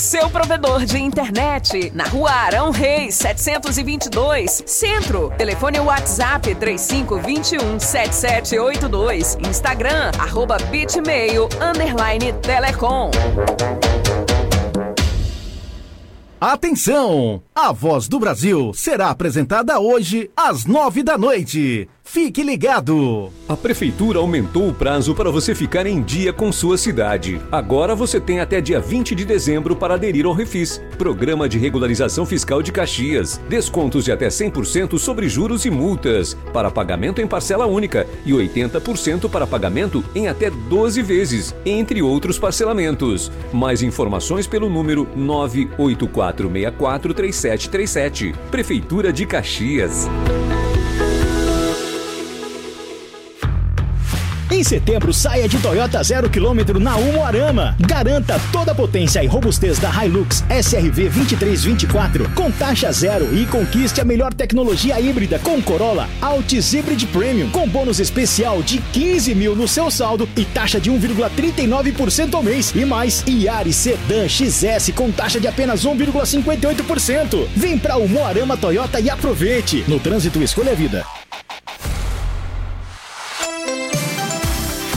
seu provedor de internet. Na rua Arão Reis, 722, Centro. Telefone WhatsApp 3521 7782. Instagram, arroba bitmail, underline telecom. Atenção! A Voz do Brasil será apresentada hoje às nove da noite. Fique ligado! A Prefeitura aumentou o prazo para você ficar em dia com sua cidade. Agora você tem até dia 20 de dezembro para aderir ao Refis, Programa de Regularização Fiscal de Caxias. Descontos de até 100% sobre juros e multas, para pagamento em parcela única e 80% para pagamento em até 12 vezes, entre outros parcelamentos. Mais informações pelo número 984643737. Prefeitura de Caxias. Em setembro, saia de Toyota zero quilômetro na Umuarama. Garanta toda a potência e robustez da Hilux SRV 2324 com taxa zero e conquiste a melhor tecnologia híbrida com Corolla Altis Hybrid Premium com bônus especial de 15 mil no seu saldo e taxa de 1,39% ao mês e mais Yaris Sedan XS com taxa de apenas 1,58%. Vem pra Umuarama Toyota e aproveite. No trânsito escolha a vida.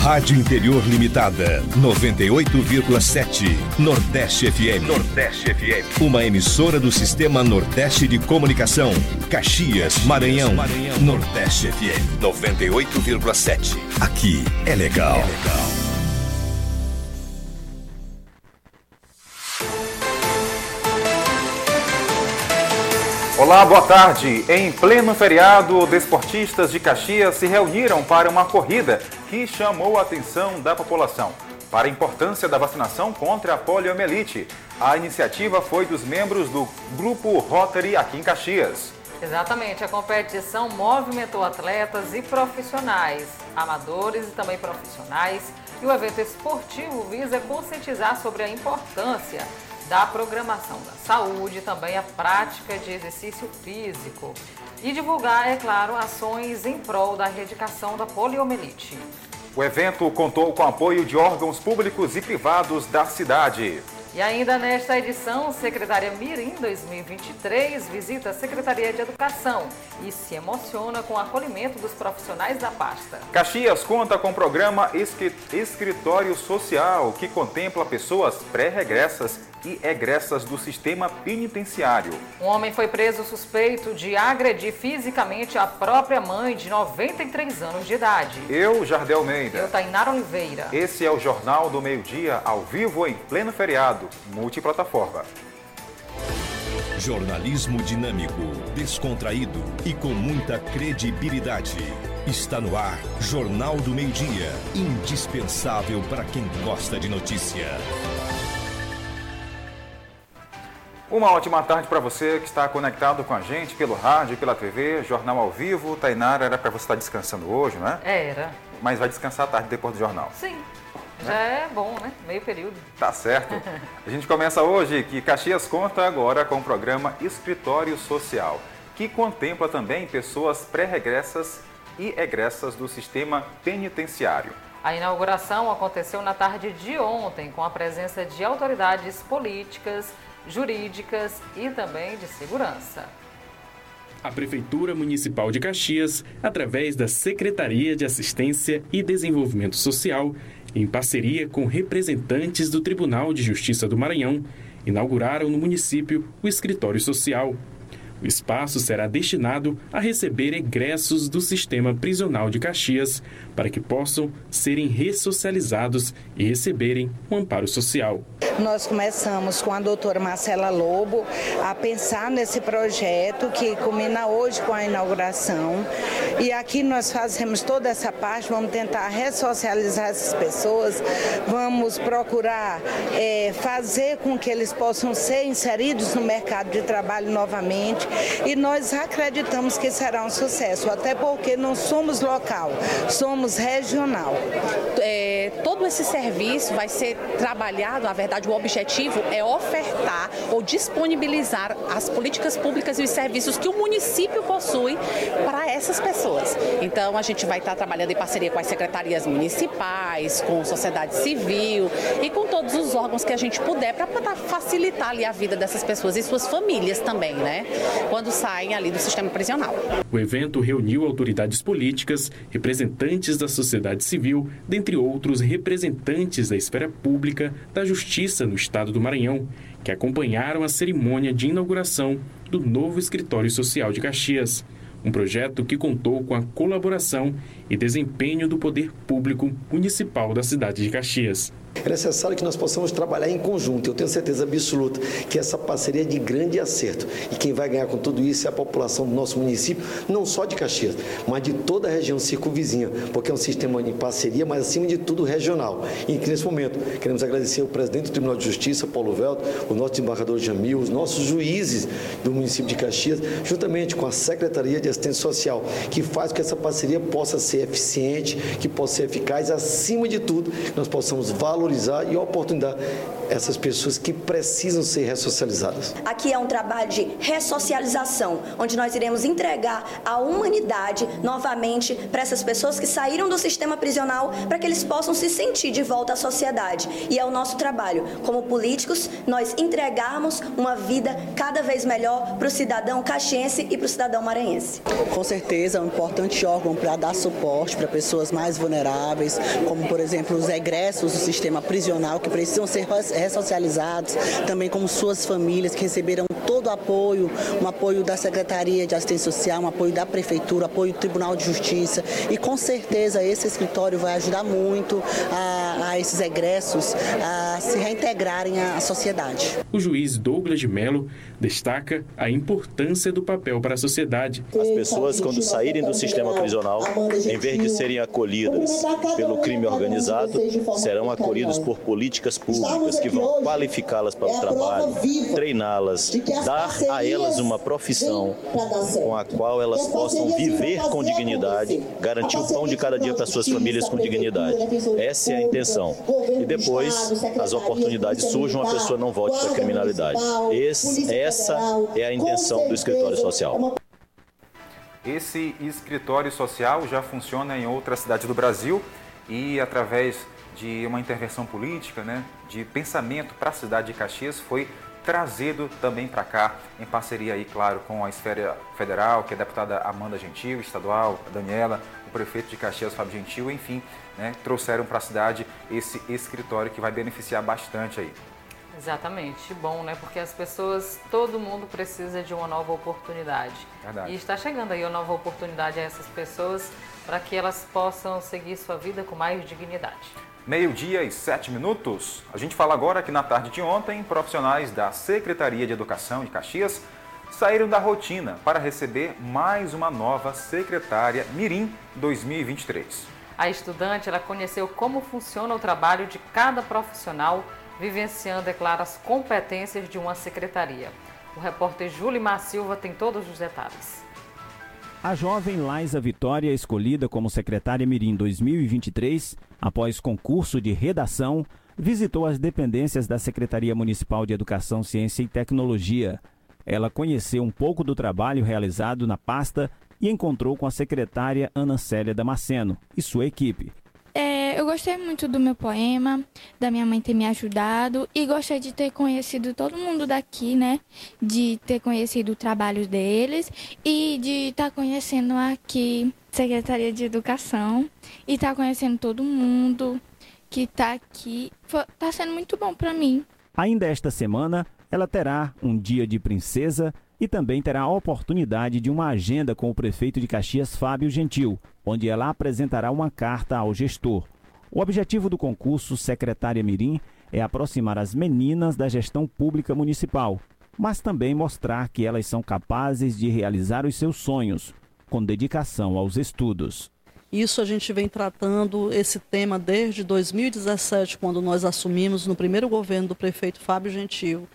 Rádio Interior Limitada, 98,7. Nordeste FM. Nordeste FM. Uma emissora do Sistema Nordeste de Comunicação. Caxias, Maranhão. Maranhão. Nordeste FM, 98,7. Aqui é legal. É legal. Olá, boa tarde. Em pleno feriado, desportistas de Caxias se reuniram para uma corrida que chamou a atenção da população para a importância da vacinação contra a poliomielite. A iniciativa foi dos membros do Grupo Rotary aqui em Caxias. Exatamente, a competição movimentou atletas e profissionais, amadores e também profissionais, e o evento esportivo visa conscientizar sobre a importância da programação da saúde, também a prática de exercício físico e divulgar, é claro, ações em prol da erradicação da poliomielite. O evento contou com apoio de órgãos públicos e privados da cidade. E ainda nesta edição, Secretaria Mirim 2023 visita a Secretaria de Educação e se emociona com o acolhimento dos profissionais da pasta. Caxias conta com o programa Escritório Social, que contempla pessoas pré-regressas e egressas do sistema penitenciário. Um homem foi preso suspeito de agredir fisicamente a própria mãe de 93 anos de idade. Eu, Jardel Almeida. Eu, Tainara Oliveira. Esse é o Jornal do Meio Dia, ao vivo em pleno feriado, multiplataforma. Jornalismo dinâmico, descontraído e com muita credibilidade. Está no ar, Jornal do Meio Dia, indispensável para quem gosta de notícia. Uma ótima tarde para você que está conectado com a gente pelo rádio, pela TV, jornal ao vivo. Tainara, era para você estar descansando hoje, não é? Era. Mas vai descansar à tarde depois do jornal. Sim. Já é bom, né? Meio período. Tá certo. A gente começa hoje que Caxias conta agora com o programa Escritório Social, que contempla também pessoas pré-regressas e egressas do sistema penitenciário. A inauguração aconteceu na tarde de ontem, com a presença de autoridades políticas, jurídicas e também de segurança. A Prefeitura Municipal de Caxias, através da Secretaria de Assistência e Desenvolvimento Social, em parceria com representantes do Tribunal de Justiça do Maranhão, inauguraram no município o Escritório Social. O espaço será destinado a receber egressos do sistema prisional de Caxias para que possam serem ressocializados e receberem um amparo social. Nós começamos com a doutora Marcela Lobo a pensar nesse projeto que culmina hoje com a inauguração. E aqui nós fazemos toda essa parte, vamos tentar ressocializar essas pessoas, vamos procurar é, fazer com que eles possam ser inseridos no mercado de trabalho novamente. E nós acreditamos que será um sucesso, até porque não somos local, somos regional. É, todo esse serviço vai ser trabalhado, na verdade, o objetivo é ofertar ou disponibilizar as políticas públicas e os serviços que o município possui para essas pessoas. Então, a gente vai estar trabalhando em parceria com as secretarias municipais, com sociedade civil e com todos os órgãos que a gente puder para facilitar ali a vida dessas pessoas e suas famílias também, né? Quando saem ali do sistema prisional. O evento reuniu autoridades políticas, representantes da sociedade civil, dentre outros representantes da esfera pública da justiça no estado do Maranhão, que acompanharam a cerimônia de inauguração do novo escritório social de Caxias um projeto que contou com a colaboração e desempenho do poder público municipal da cidade de Caxias. É necessário que nós possamos trabalhar em conjunto. Eu tenho certeza absoluta que essa parceria é de grande acerto. E quem vai ganhar com tudo isso é a população do nosso município, não só de Caxias, mas de toda a região circunvizinha, porque é um sistema de parceria, mas acima de tudo regional. E nesse momento queremos agradecer ao presidente do Tribunal de Justiça, Paulo Velto, o nosso desembargador Jamil, os nossos juízes do município de Caxias, juntamente com a Secretaria de Assistência Social, que faz com que essa parceria possa ser eficiente, que possa ser eficaz, acima de tudo, que nós possamos valorizar valorizar e oportunidade essas pessoas que precisam ser ressocializadas. Aqui é um trabalho de ressocialização, onde nós iremos entregar a humanidade novamente para essas pessoas que saíram do sistema prisional para que eles possam se sentir de volta à sociedade. E é o nosso trabalho, como políticos, nós entregarmos uma vida cada vez melhor para o cidadão caxiense e para o cidadão maranhense. Com certeza é um importante órgão para dar suporte para pessoas mais vulneráveis, como por exemplo os egressos do sistema prisional que precisam ser ressocializados, também como suas famílias que receberam todo o apoio, um apoio da Secretaria de Assistência Social, um apoio da Prefeitura, apoio do Tribunal de Justiça e com certeza esse escritório vai ajudar muito a, a esses egressos a se reintegrarem à sociedade. O juiz Douglas de Mello destaca a importância do papel para a sociedade. As pessoas, quando saírem do sistema prisional, em vez de serem acolhidas pelo crime organizado, serão acolhidas por políticas públicas que vão qualificá-las para o trabalho, treiná-las, dar a elas uma profissão com a qual elas possam viver com dignidade, garantir o pão de cada dia para suas famílias com dignidade. Essa é a intenção. E depois as oportunidades surjam, a pessoa não volte para a criminalidade. Esse, essa é a intenção do escritório social. Esse escritório social já funciona em outras cidades do Brasil e através de uma intervenção política, né, de pensamento para a cidade de Caxias, foi trazido também para cá, em parceria aí, claro, com a esfera federal, que é a deputada Amanda Gentil, estadual, Daniela, o prefeito de Caxias, Fábio Gentil, enfim, né, trouxeram para a cidade esse escritório que vai beneficiar bastante aí. Exatamente, bom, né? Porque as pessoas, todo mundo precisa de uma nova oportunidade. Verdade. E está chegando aí uma nova oportunidade a essas pessoas para que elas possam seguir sua vida com mais dignidade. Meio-dia e sete minutos. A gente fala agora que na tarde de ontem, profissionais da Secretaria de Educação de Caxias saíram da rotina para receber mais uma nova secretária Mirim 2023. A estudante ela conheceu como funciona o trabalho de cada profissional, vivenciando, é claro, as competências de uma secretaria. O repórter Júlio Silva tem todos os detalhes. A jovem Laisa Vitória, escolhida como secretária Mirim 2023, após concurso de redação, visitou as dependências da Secretaria Municipal de Educação, Ciência e Tecnologia. Ela conheceu um pouco do trabalho realizado na pasta e encontrou com a secretária Ana Célia Damasceno e sua equipe. É, eu gostei muito do meu poema, da minha mãe ter me ajudado e gostei de ter conhecido todo mundo daqui, né? De ter conhecido o trabalho deles e de estar tá conhecendo aqui Secretaria de Educação e estar tá conhecendo todo mundo que está aqui. Está sendo muito bom para mim. Ainda esta semana, ela terá um dia de princesa e também terá a oportunidade de uma agenda com o prefeito de Caxias, Fábio Gentil, onde ela apresentará uma carta ao gestor. O objetivo do concurso Secretária Mirim é aproximar as meninas da gestão pública municipal, mas também mostrar que elas são capazes de realizar os seus sonhos, com dedicação aos estudos. Isso a gente vem tratando esse tema desde 2017, quando nós assumimos no primeiro governo do prefeito Fábio Gentil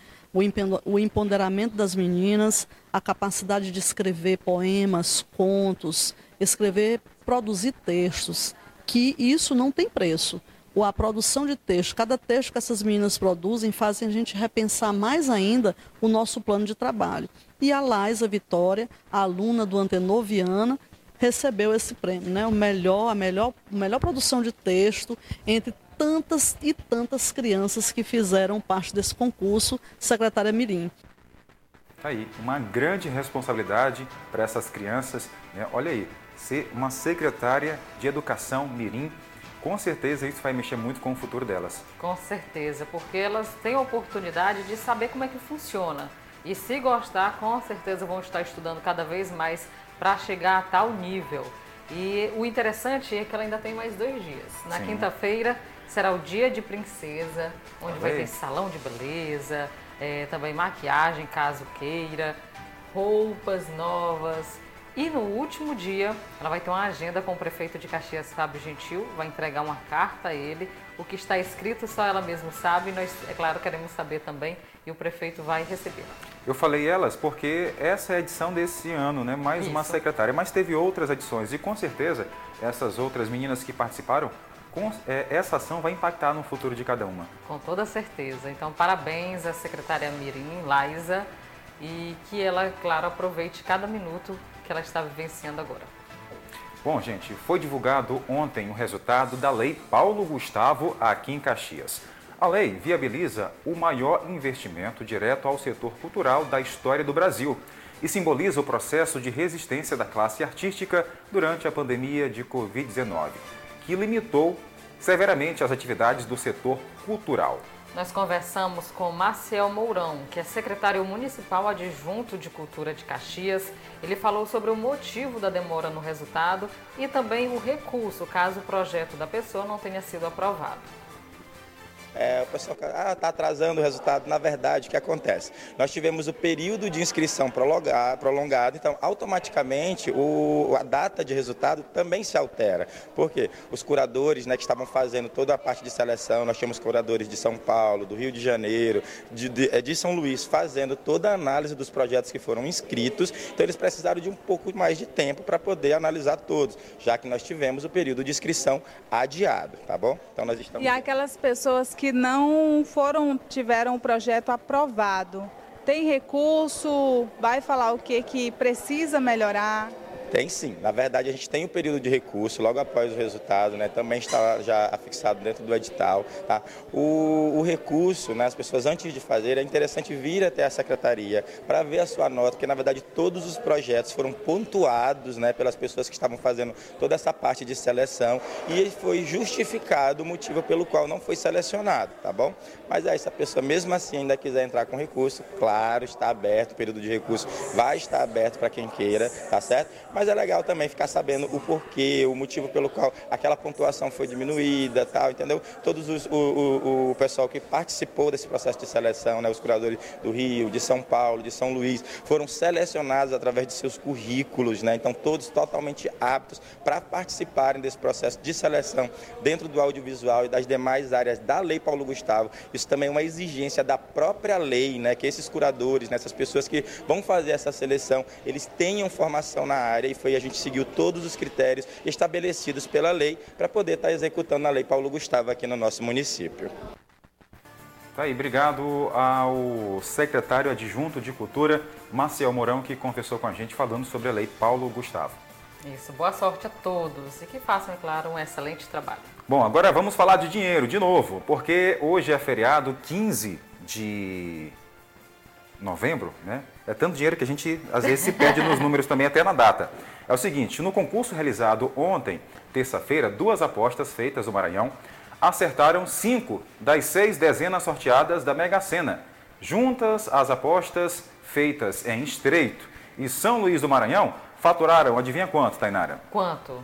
o empoderamento das meninas, a capacidade de escrever poemas, contos, escrever, produzir textos, que isso não tem preço. a produção de texto, cada texto que essas meninas produzem fazem a gente repensar mais ainda o nosso plano de trabalho. E a Laisa Vitória, aluna do Antenor Viana, recebeu esse prêmio, né? O melhor, a melhor, melhor produção de texto entre tantas e tantas crianças que fizeram parte desse concurso, secretária Mirim. Tá aí, uma grande responsabilidade para essas crianças. Né? Olha aí, ser uma secretária de educação Mirim, com certeza isso vai mexer muito com o futuro delas. Com certeza, porque elas têm a oportunidade de saber como é que funciona. E se gostar, com certeza vão estar estudando cada vez mais para chegar a tal nível. E o interessante é que ela ainda tem mais dois dias. Na quinta-feira será o dia de princesa, onde vai ter salão de beleza, é, também maquiagem, caso queira, roupas novas. E no último dia, ela vai ter uma agenda com o prefeito de Caxias, Fábio Gentil, vai entregar uma carta a ele. O que está escrito só ela mesma sabe, nós, é claro, queremos saber também, e o prefeito vai receber. Eu falei elas porque essa é a edição desse ano, né? Mais Isso. uma secretária, mas teve outras edições e com certeza essas outras meninas que participaram com, é, essa ação vai impactar no futuro de cada uma. Com toda certeza. Então, parabéns à secretária Mirim, Laisa, e que ela, claro, aproveite cada minuto que ela está vivenciando agora. Bom, gente, foi divulgado ontem o resultado da Lei Paulo Gustavo aqui em Caxias. A lei viabiliza o maior investimento direto ao setor cultural da história do Brasil e simboliza o processo de resistência da classe artística durante a pandemia de Covid-19 que limitou severamente as atividades do setor cultural. Nós conversamos com Marcel Mourão, que é secretário municipal adjunto de Cultura de Caxias. Ele falou sobre o motivo da demora no resultado e também o recurso, caso o projeto da pessoa não tenha sido aprovado. É, o pessoal ah, está atrasando o resultado. Na verdade, o que acontece? Nós tivemos o período de inscrição prolongado, então automaticamente o, a data de resultado também se altera. Por quê? Os curadores né, que estavam fazendo toda a parte de seleção, nós tínhamos curadores de São Paulo, do Rio de Janeiro, de, de, é, de São Luís, fazendo toda a análise dos projetos que foram inscritos, então eles precisaram de um pouco mais de tempo para poder analisar todos, já que nós tivemos o período de inscrição adiado, tá bom? Então nós estamos... E aquelas pessoas que não foram tiveram o projeto aprovado. Tem recurso? Vai falar o que que precisa melhorar? Tem sim. Na verdade, a gente tem um período de recurso logo após o resultado, né? Também está já afixado dentro do edital. Tá? O, o recurso, né? as pessoas antes de fazer, é interessante vir até a secretaria para ver a sua nota, porque na verdade todos os projetos foram pontuados né? pelas pessoas que estavam fazendo toda essa parte de seleção e foi justificado o motivo pelo qual não foi selecionado, tá bom? Mas aí, se a pessoa mesmo assim ainda quiser entrar com recurso, claro, está aberto, o período de recurso vai estar aberto para quem queira, tá certo? Mas é legal também ficar sabendo o porquê, o motivo pelo qual aquela pontuação foi diminuída, tal, entendeu? Todos os, o, o, o pessoal que participou desse processo de seleção, né, os curadores do Rio, de São Paulo, de São Luís, foram selecionados através de seus currículos, né? Então todos totalmente aptos para participarem desse processo de seleção dentro do audiovisual e das demais áreas da Lei Paulo Gustavo. Isso também é uma exigência da própria lei, né? Que esses curadores, né, essas pessoas que vão fazer essa seleção, eles tenham formação na área e foi a gente seguiu todos os critérios estabelecidos pela lei para poder estar tá executando a lei Paulo Gustavo aqui no nosso município. Tá aí, obrigado ao secretário adjunto de Cultura, Marcel Mourão, que conversou com a gente falando sobre a lei Paulo Gustavo. Isso, boa sorte a todos e que façam, é claro, um excelente trabalho. Bom, agora vamos falar de dinheiro de novo, porque hoje é feriado 15 de novembro, né? É tanto dinheiro que a gente às vezes se perde nos números também até na data. É o seguinte, no concurso realizado ontem, terça-feira, duas apostas feitas no Maranhão acertaram cinco das seis dezenas sorteadas da Mega Sena. Juntas, as apostas feitas em estreito e São Luís do Maranhão faturaram, adivinha quanto, Tainara? Quanto? R$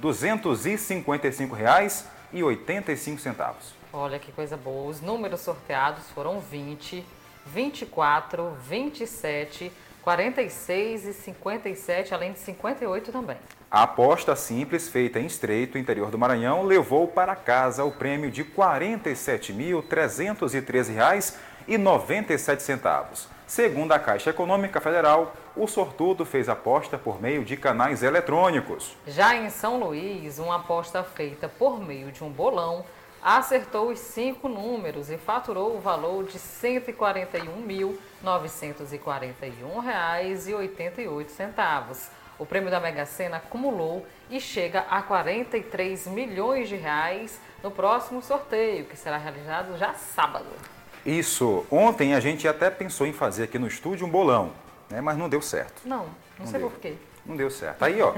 189.255,85. Olha que coisa boa. Os números sorteados foram 20, 24, 27, 46 e 57, além de 58 também. A aposta simples feita em Estreito, interior do Maranhão, levou para casa o prêmio de R$ 47.313,97. Segundo a Caixa Econômica Federal, o sortudo fez aposta por meio de canais eletrônicos. Já em São Luís, uma aposta feita por meio de um bolão acertou os cinco números e faturou o valor de R$ 141.941,88. O prêmio da Mega Sena acumulou e chega a 43 milhões de reais no próximo sorteio, que será realizado já sábado. Isso. Ontem a gente até pensou em fazer aqui no estúdio um bolão, né? mas não deu certo. Não, não, não sei deu. por quê. Não deu certo. Aí, ó,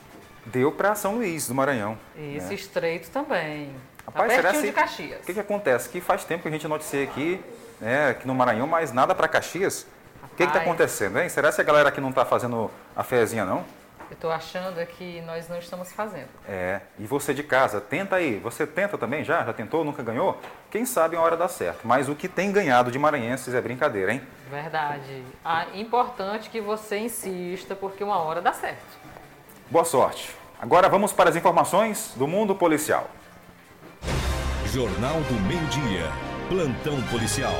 deu para São Luís do Maranhão. Isso, né? estreito também. Rapaz, tá será de Caxias. O que, que acontece? Que faz tempo que a gente noticia aqui, né, aqui no Maranhão, mas nada para Caxias. O que está acontecendo, hein? Será que a galera aqui não está fazendo a fezinha, não? Eu estou achando é que nós não estamos fazendo. É, e você de casa, tenta aí. Você tenta também já? Já tentou? Nunca ganhou? Quem sabe uma hora dá certo. Mas o que tem ganhado de maranhenses é brincadeira, hein? Verdade. Ah, importante que você insista, porque uma hora dá certo. Boa sorte. Agora vamos para as informações do mundo policial. Jornal do Meio-Dia. Plantão policial.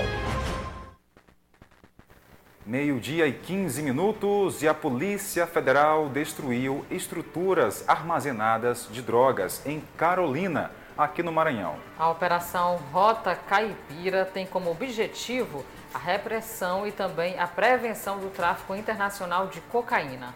Meio-dia e 15 minutos e a Polícia Federal destruiu estruturas armazenadas de drogas em Carolina, aqui no Maranhão. A Operação Rota Caipira tem como objetivo a repressão e também a prevenção do tráfico internacional de cocaína.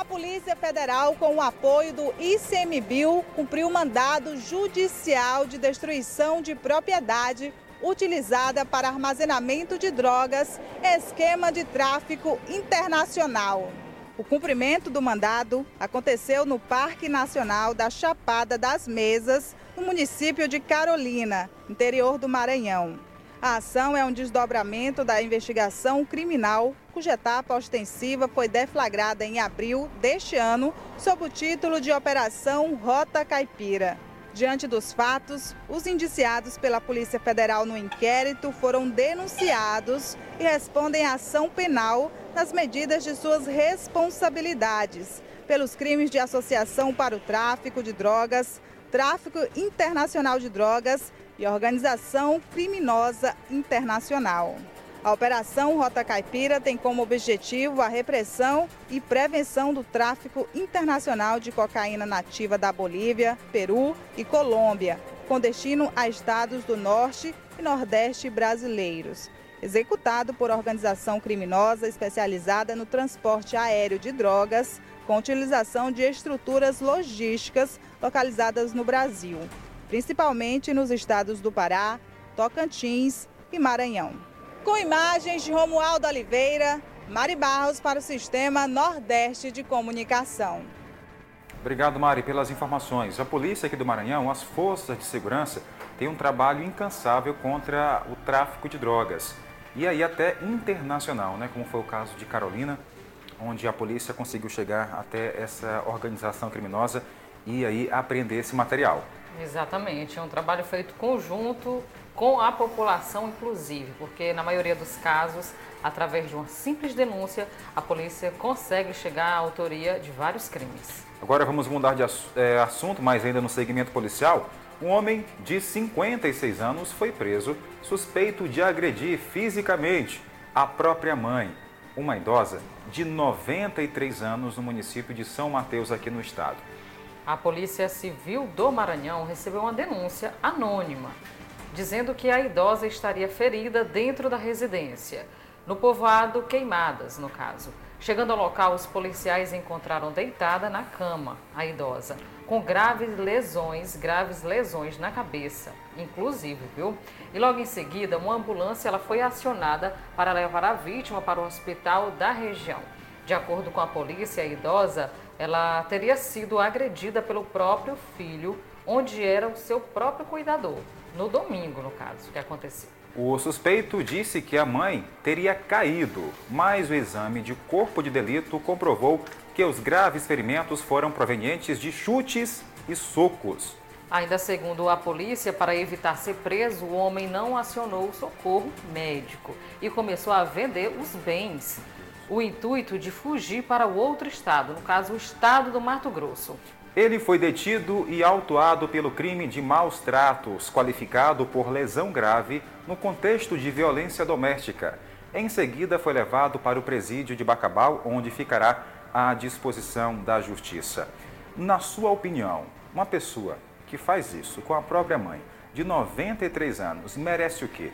A Polícia Federal, com o apoio do ICMBio, cumpriu mandado judicial de destruição de propriedade utilizada para armazenamento de drogas, esquema de tráfico internacional. O cumprimento do mandado aconteceu no Parque Nacional da Chapada das Mesas, no município de Carolina, interior do Maranhão. A ação é um desdobramento da investigação criminal, cuja etapa ostensiva foi deflagrada em abril deste ano, sob o título de Operação Rota Caipira. Diante dos fatos, os indiciados pela Polícia Federal no inquérito foram denunciados e respondem à ação penal nas medidas de suas responsabilidades pelos crimes de associação para o tráfico de drogas, tráfico internacional de drogas e organização criminosa internacional. A Operação Rota Caipira tem como objetivo a repressão e prevenção do tráfico internacional de cocaína nativa da Bolívia, Peru e Colômbia, com destino a estados do Norte e Nordeste brasileiros. Executado por organização criminosa especializada no transporte aéreo de drogas, com utilização de estruturas logísticas localizadas no Brasil, principalmente nos estados do Pará, Tocantins e Maranhão. Com imagens de Romualdo Oliveira, Mari Barros para o Sistema Nordeste de Comunicação. Obrigado, Mari, pelas informações. A polícia aqui do Maranhão, as forças de segurança, têm um trabalho incansável contra o tráfico de drogas. E aí até internacional, né? como foi o caso de Carolina, onde a polícia conseguiu chegar até essa organização criminosa e aí apreender esse material. Exatamente, é um trabalho feito conjunto com a população, inclusive, porque na maioria dos casos, através de uma simples denúncia, a polícia consegue chegar à autoria de vários crimes. Agora vamos mudar de é, assunto, mas ainda no segmento policial. Um homem de 56 anos foi preso suspeito de agredir fisicamente a própria mãe, uma idosa de 93 anos no município de São Mateus, aqui no estado. A Polícia Civil do Maranhão recebeu uma denúncia anônima dizendo que a idosa estaria ferida dentro da residência, no povoado Queimadas, no caso. Chegando ao local, os policiais encontraram deitada na cama a idosa, com graves lesões, graves lesões na cabeça, inclusive, viu? E logo em seguida, uma ambulância ela foi acionada para levar a vítima para o hospital da região. De acordo com a polícia, a idosa ela teria sido agredida pelo próprio filho, onde era o seu próprio cuidador no domingo, no caso, que aconteceu. O suspeito disse que a mãe teria caído, mas o exame de corpo de delito comprovou que os graves ferimentos foram provenientes de chutes e socos. Ainda segundo a polícia, para evitar ser preso, o homem não acionou o socorro médico e começou a vender os bens. O intuito de fugir para o outro estado, no caso, o estado do Mato Grosso. Ele foi detido e autuado pelo crime de maus tratos, qualificado por lesão grave no contexto de violência doméstica. Em seguida, foi levado para o presídio de Bacabal, onde ficará à disposição da justiça. Na sua opinião, uma pessoa que faz isso com a própria mãe, de 93 anos, merece o quê?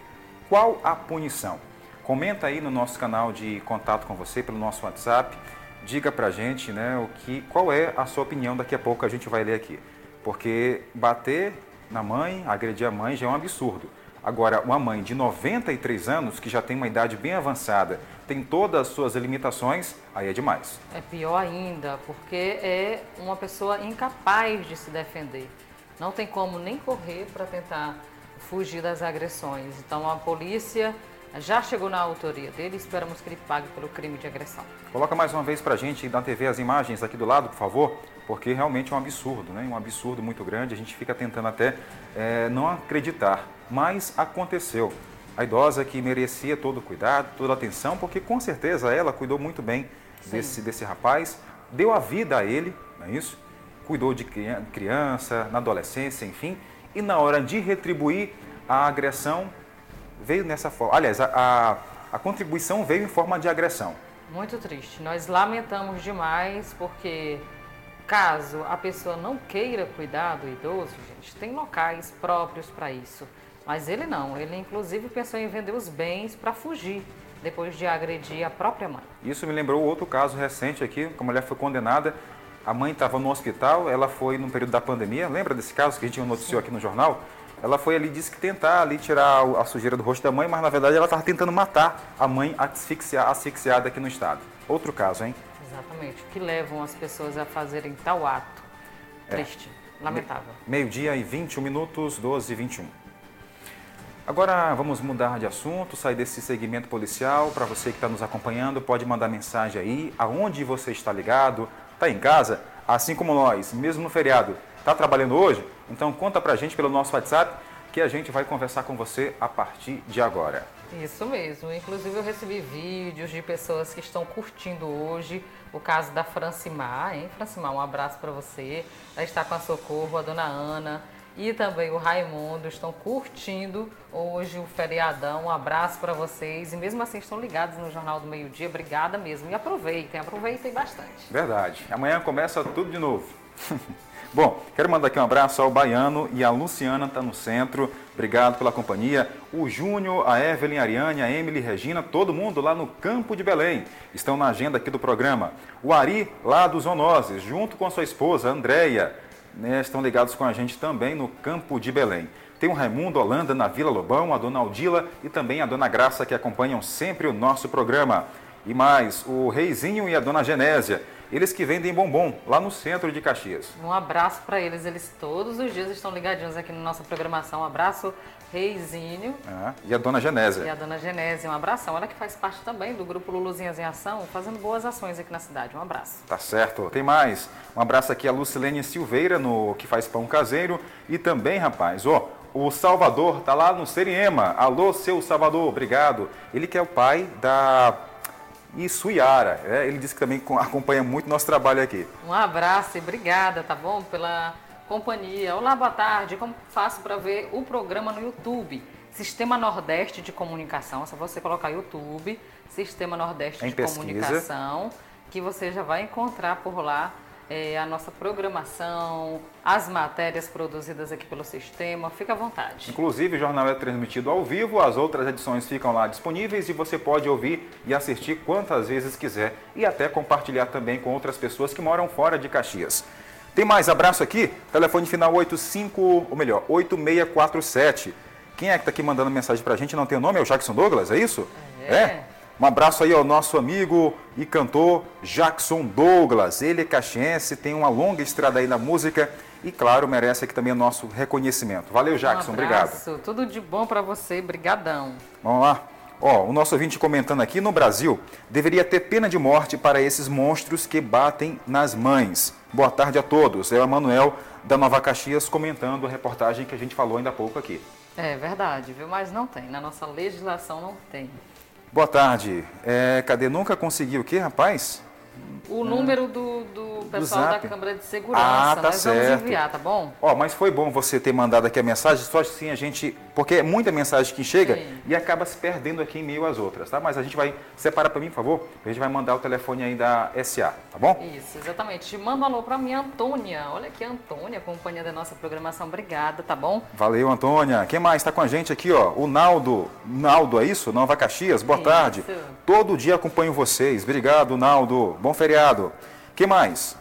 Qual a punição? Comenta aí no nosso canal de contato com você, pelo nosso WhatsApp. Diga pra gente né, o que, qual é a sua opinião, daqui a pouco a gente vai ler aqui. Porque bater na mãe, agredir a mãe já é um absurdo. Agora, uma mãe de 93 anos, que já tem uma idade bem avançada, tem todas as suas limitações, aí é demais. É pior ainda, porque é uma pessoa incapaz de se defender. Não tem como nem correr para tentar fugir das agressões. Então, a polícia já chegou na autoria dele e esperamos que ele pague pelo crime de agressão. Coloca mais uma vez para a gente na TV as imagens aqui do lado, por favor, porque realmente é um absurdo, né? um absurdo muito grande. A gente fica tentando até é, não acreditar mas aconteceu. A idosa que merecia todo o cuidado, toda a atenção, porque com certeza ela cuidou muito bem desse, desse rapaz, deu a vida a ele, não é isso? Cuidou de criança, na adolescência, enfim, e na hora de retribuir a agressão, veio nessa forma. Aliás, a, a, a contribuição veio em forma de agressão. Muito triste. Nós lamentamos demais porque caso a pessoa não queira cuidar do idoso, gente, tem locais próprios para isso. Mas ele não, ele inclusive pensou em vender os bens para fugir depois de agredir a própria mãe. Isso me lembrou outro caso recente aqui, que a mulher foi condenada, a mãe estava no hospital, ela foi no período da pandemia, lembra desse caso que a gente noticiou aqui no jornal? Ela foi ali, disse que tentar ali tirar a sujeira do rosto da mãe, mas na verdade ela estava tentando matar a mãe asfixiada, asfixiada aqui no estado. Outro caso, hein? Exatamente, o que levam as pessoas a fazerem tal ato. É. Triste, é. lamentável. Meio-dia e 21 minutos, 12 e 21. Agora vamos mudar de assunto, sair desse segmento policial. Para você que está nos acompanhando, pode mandar mensagem aí, aonde você está ligado, está em casa, assim como nós, mesmo no feriado, está trabalhando hoje? Então conta para a gente pelo nosso WhatsApp que a gente vai conversar com você a partir de agora. Isso mesmo. Inclusive eu recebi vídeos de pessoas que estão curtindo hoje o caso da Francimar, hein? Francimar, um abraço para você. Ela está com a Socorro, a dona Ana e também o Raimundo estão curtindo hoje o feriadão. Um abraço para vocês. E mesmo assim estão ligados no Jornal do Meio Dia. Obrigada mesmo. E aproveitem, aproveitem bastante. Verdade. Amanhã começa tudo de novo. Bom, quero mandar aqui um abraço ao Baiano e a Luciana está no centro. Obrigado pela companhia. O Júnior, a Evelyn, a Ariane, a Emily, Regina, todo mundo lá no Campo de Belém. Estão na agenda aqui do programa. O Ari, lá dos Onoses, junto com a sua esposa, Andréia né, estão ligados com a gente também no Campo de Belém. Tem o Raimundo Holanda na Vila Lobão, a Dona Aldila e também a Dona Graça que acompanham sempre o nosso programa. E mais, o Reizinho e a Dona Genésia, eles que vendem bombom lá no centro de Caxias. Um abraço para eles, eles todos os dias estão ligadinhos aqui na nossa programação. Um abraço Reizinho. Ah, e a dona Genésia. E a dona Genésia, um abração. Ela que faz parte também do grupo Luluzinhas em Ação, fazendo boas ações aqui na cidade. Um abraço. Tá certo. Tem mais. Um abraço aqui a Lucilene Silveira, no que faz pão caseiro. E também, rapaz, ó, o Salvador tá lá no Seriema. Alô, seu Salvador, obrigado. Ele que é o pai da e Suiara. É, ele disse que também acompanha muito nosso trabalho aqui. Um abraço e obrigada, tá bom? Pela companhia. Olá, boa tarde. Como faço para ver o programa no YouTube? Sistema Nordeste de Comunicação. É só você colocar YouTube, Sistema Nordeste em de pesquisa. Comunicação, que você já vai encontrar por lá é, a nossa programação, as matérias produzidas aqui pelo sistema. Fica à vontade. Inclusive, o jornal é transmitido ao vivo, as outras edições ficam lá disponíveis e você pode ouvir e assistir quantas vezes quiser e até compartilhar também com outras pessoas que moram fora de Caxias. Tem mais abraço aqui? Telefone final 85, ou melhor, 8647. Quem é que está aqui mandando mensagem para a gente? Não tem o nome? É o Jackson Douglas, é isso? É. é? Um abraço aí ao nosso amigo e cantor Jackson Douglas. Ele é caxiense, tem uma longa estrada aí na música e, claro, merece aqui também o nosso reconhecimento. Valeu, Jackson. Um abraço, obrigado. Tudo de bom para você. Brigadão. Vamos lá. Ó, o nosso ouvinte comentando aqui, no Brasil, deveria ter pena de morte para esses monstros que batem nas mães. Boa tarde a todos. É o Emanuel da Nova Caxias comentando a reportagem que a gente falou ainda há pouco aqui. É verdade, viu? Mas não tem. Na nossa legislação não tem. Boa tarde. É, cadê? Nunca consegui o quê, rapaz? O número do, do pessoal da Zap. Câmara de Segurança. Ah, tá Nós certo. vamos enviar, tá bom? Ó, mas foi bom você ter mandado aqui a mensagem, só assim a gente. Porque é muita mensagem que chega Sim. e acaba se perdendo aqui em meio às outras, tá? Mas a gente vai. Separa para mim, por favor. A gente vai mandar o telefone aí da SA, tá bom? Isso, exatamente. Manda um alô pra minha Antônia. Olha aqui Antônia acompanhando a nossa programação. Obrigada, tá bom? Valeu, Antônia. Quem mais está com a gente aqui, ó? O Naldo. Naldo, é isso? Nova Caxias, boa tarde. Todo dia acompanho vocês. Obrigado, Naldo. Bom feriado. Quem mais?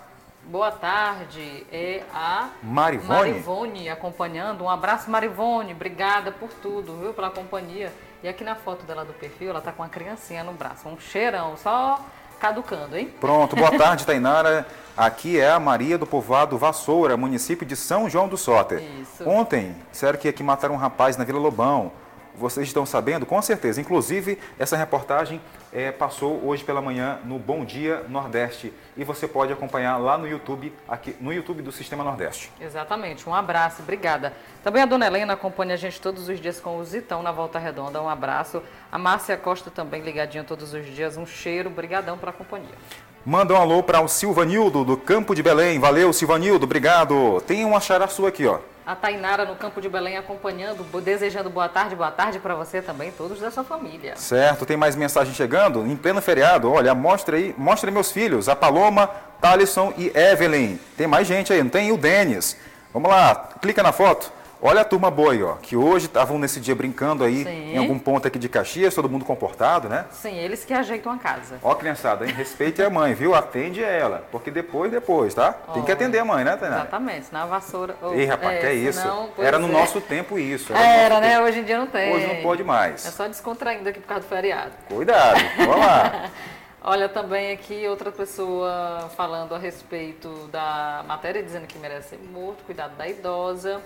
Boa tarde. É a Marivone? Marivone acompanhando. Um abraço, Marivone. Obrigada por tudo, viu? Pela companhia. E aqui na foto dela do perfil, ela tá com uma criancinha no braço. Um cheirão, só caducando, hein? Pronto, boa tarde, Tainara. Aqui é a Maria do Povoado Vassoura, município de São João do Soter. Isso. Ontem, disseram que aqui mataram um rapaz na Vila Lobão. Vocês estão sabendo? Com certeza. Inclusive, essa reportagem eh, passou hoje pela manhã no Bom Dia Nordeste. E você pode acompanhar lá no YouTube, aqui, no YouTube do Sistema Nordeste. Exatamente. Um abraço, obrigada. Também a dona Helena acompanha a gente todos os dias com o Zitão na Volta Redonda. Um abraço. A Márcia Costa também ligadinha todos os dias. Um cheiro. Brigadão pela companhia. Manda um alô para o Silvanildo, do Campo de Belém. Valeu, Silvanildo, obrigado. Tem uma xará sua aqui, ó. A Tainara no Campo de Belém acompanhando, desejando boa tarde, boa tarde para você também, todos da sua família. Certo, tem mais mensagem chegando? Em pleno feriado, olha, mostra aí, mostra aí meus filhos, a Paloma, Thalisson e Evelyn. Tem mais gente aí, não tem? E o Denis. Vamos lá, clica na foto. Olha a turma boa aí, ó, que hoje estavam nesse dia brincando aí Sim. em algum ponto aqui de Caxias, todo mundo comportado, né? Sim, eles que ajeitam a casa. Ó, criançada, hein? Respeite a mãe, viu? Atende ela, porque depois, depois, tá? Tem que atender a mãe, né, Tainá? Exatamente, na vassoura. ou- Ei, rapaz, é, que é isso? senão, Era no é. nosso tempo isso. Era, nosso né? tempo. Hoje em dia não tem. Hoje não pode mais. É só descontraindo aqui por causa do feriado. Cuidado, vamos lá. Olha, também aqui outra pessoa falando a respeito da matéria, dizendo que merece ser morto, cuidado da idosa.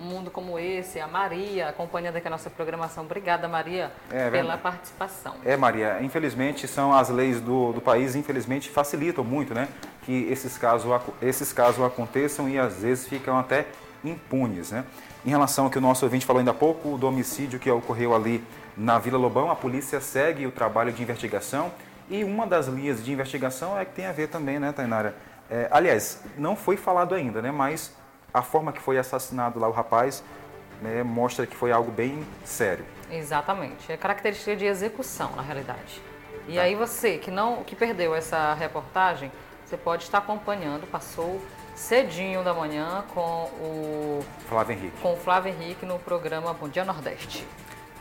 Um mundo como esse, a Maria, acompanhando aqui a nossa programação. Obrigada, Maria, É, pela verdade. participação. É, Maria, infelizmente são as leis do, do país, infelizmente facilitam muito, né? Que esses casos, esses casos aconteçam e às vezes ficam até impunes, né? Em relação ao que o nosso ouvinte falou ainda há pouco, do homicídio que ocorreu ali na Vila Lobão, a polícia segue o trabalho de investigação e uma das linhas de investigação é que tem a ver também, né, Tainara? É, aliás, não foi falado ainda, né? Mas a forma que foi assassinado lá o rapaz né, mostra que foi algo bem sério. Exatamente. É característica de execução, na realidade. E Tá. aí você que não que perdeu essa reportagem, você pode estar acompanhando, passou cedinho da manhã com o Flávio Henrique. com o Flávio Henrique no programa Bom Dia Nordeste.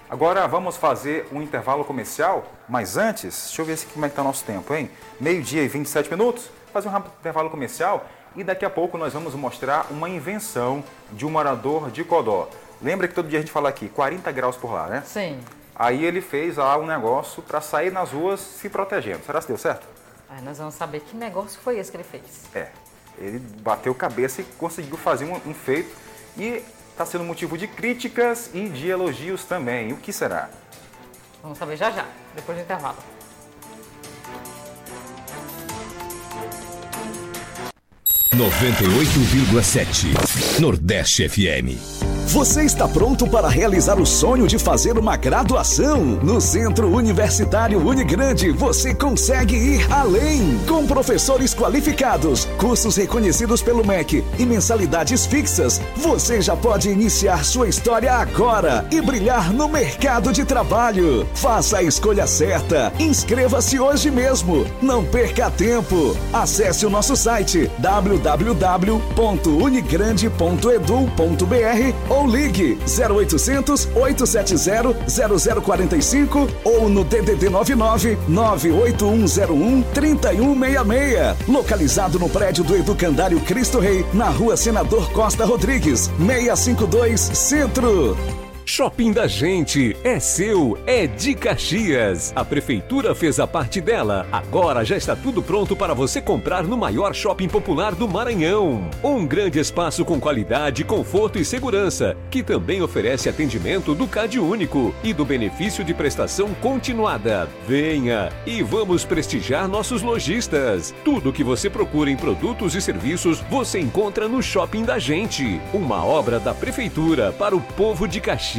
Agora vamos fazer um intervalo comercial, mas antes, deixa eu ver se, como é que está o nosso tempo, hein? Meio-dia e 27 minutos, fazer um rápido intervalo comercial e daqui a pouco nós vamos mostrar uma invenção de um morador de Codó. Lembra que todo dia a gente fala aqui, 40 graus por lá, né? Sim. Aí ele fez lá um negócio para sair nas ruas se protegendo. Será que deu certo? Aí nós vamos saber que negócio foi esse que ele fez. É. Ele bateu cabeça e conseguiu fazer um, um feito e está sendo motivo de críticas e de elogios também. O que será? Vamos saber já já, depois do intervalo. Noventa e oito vírgula sete Nordeste FM. Você está pronto para realizar o sonho de fazer uma graduação? No Centro Universitário Unigrande, você consegue ir além. Com professores qualificados, cursos reconhecidos pelo MEC e mensalidades fixas, você já pode iniciar sua história agora e brilhar no mercado de trabalho. Faça a escolha certa. Inscreva-se hoje mesmo. Não perca tempo. Acesse o nosso site www.unigrande.edu.br ou ligue 0800 870 0045 ou no DDD 99 98101 3166. Localizado no prédio do Educandário Cristo Rei, na rua Senador Costa Rodrigues, 652 Centro. Shopping da Gente é seu, é de Caxias. A prefeitura fez a parte dela. Agora já está tudo pronto para você comprar no maior shopping popular do Maranhão. Um grande espaço com qualidade, conforto e segurança, que também oferece atendimento do CAD único e do benefício de prestação continuada. Venha e vamos prestigiar nossos lojistas. Tudo que você procura em produtos e serviços você encontra no Shopping da Gente. Uma obra da prefeitura para o povo de Caxias.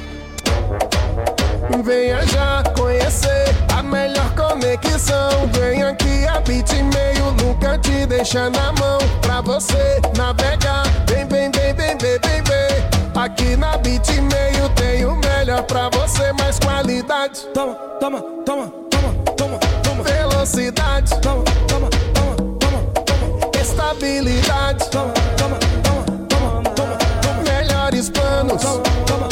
Venha já conhecer a melhor conexão. Vem aqui a Bitmail, nunca te deixa na mão. Pra você navegar, vem, vem, vem, vem, vem, vem, vem. Aqui na Bitmail tem o melhor pra você, mais qualidade. Toma, toma, toma, toma, toma, toma. Velocidade. Toma, toma, toma, toma, toma. Estabilidade. Toma, toma, toma, toma, toma, toma. Melhores planos. Toma, toma,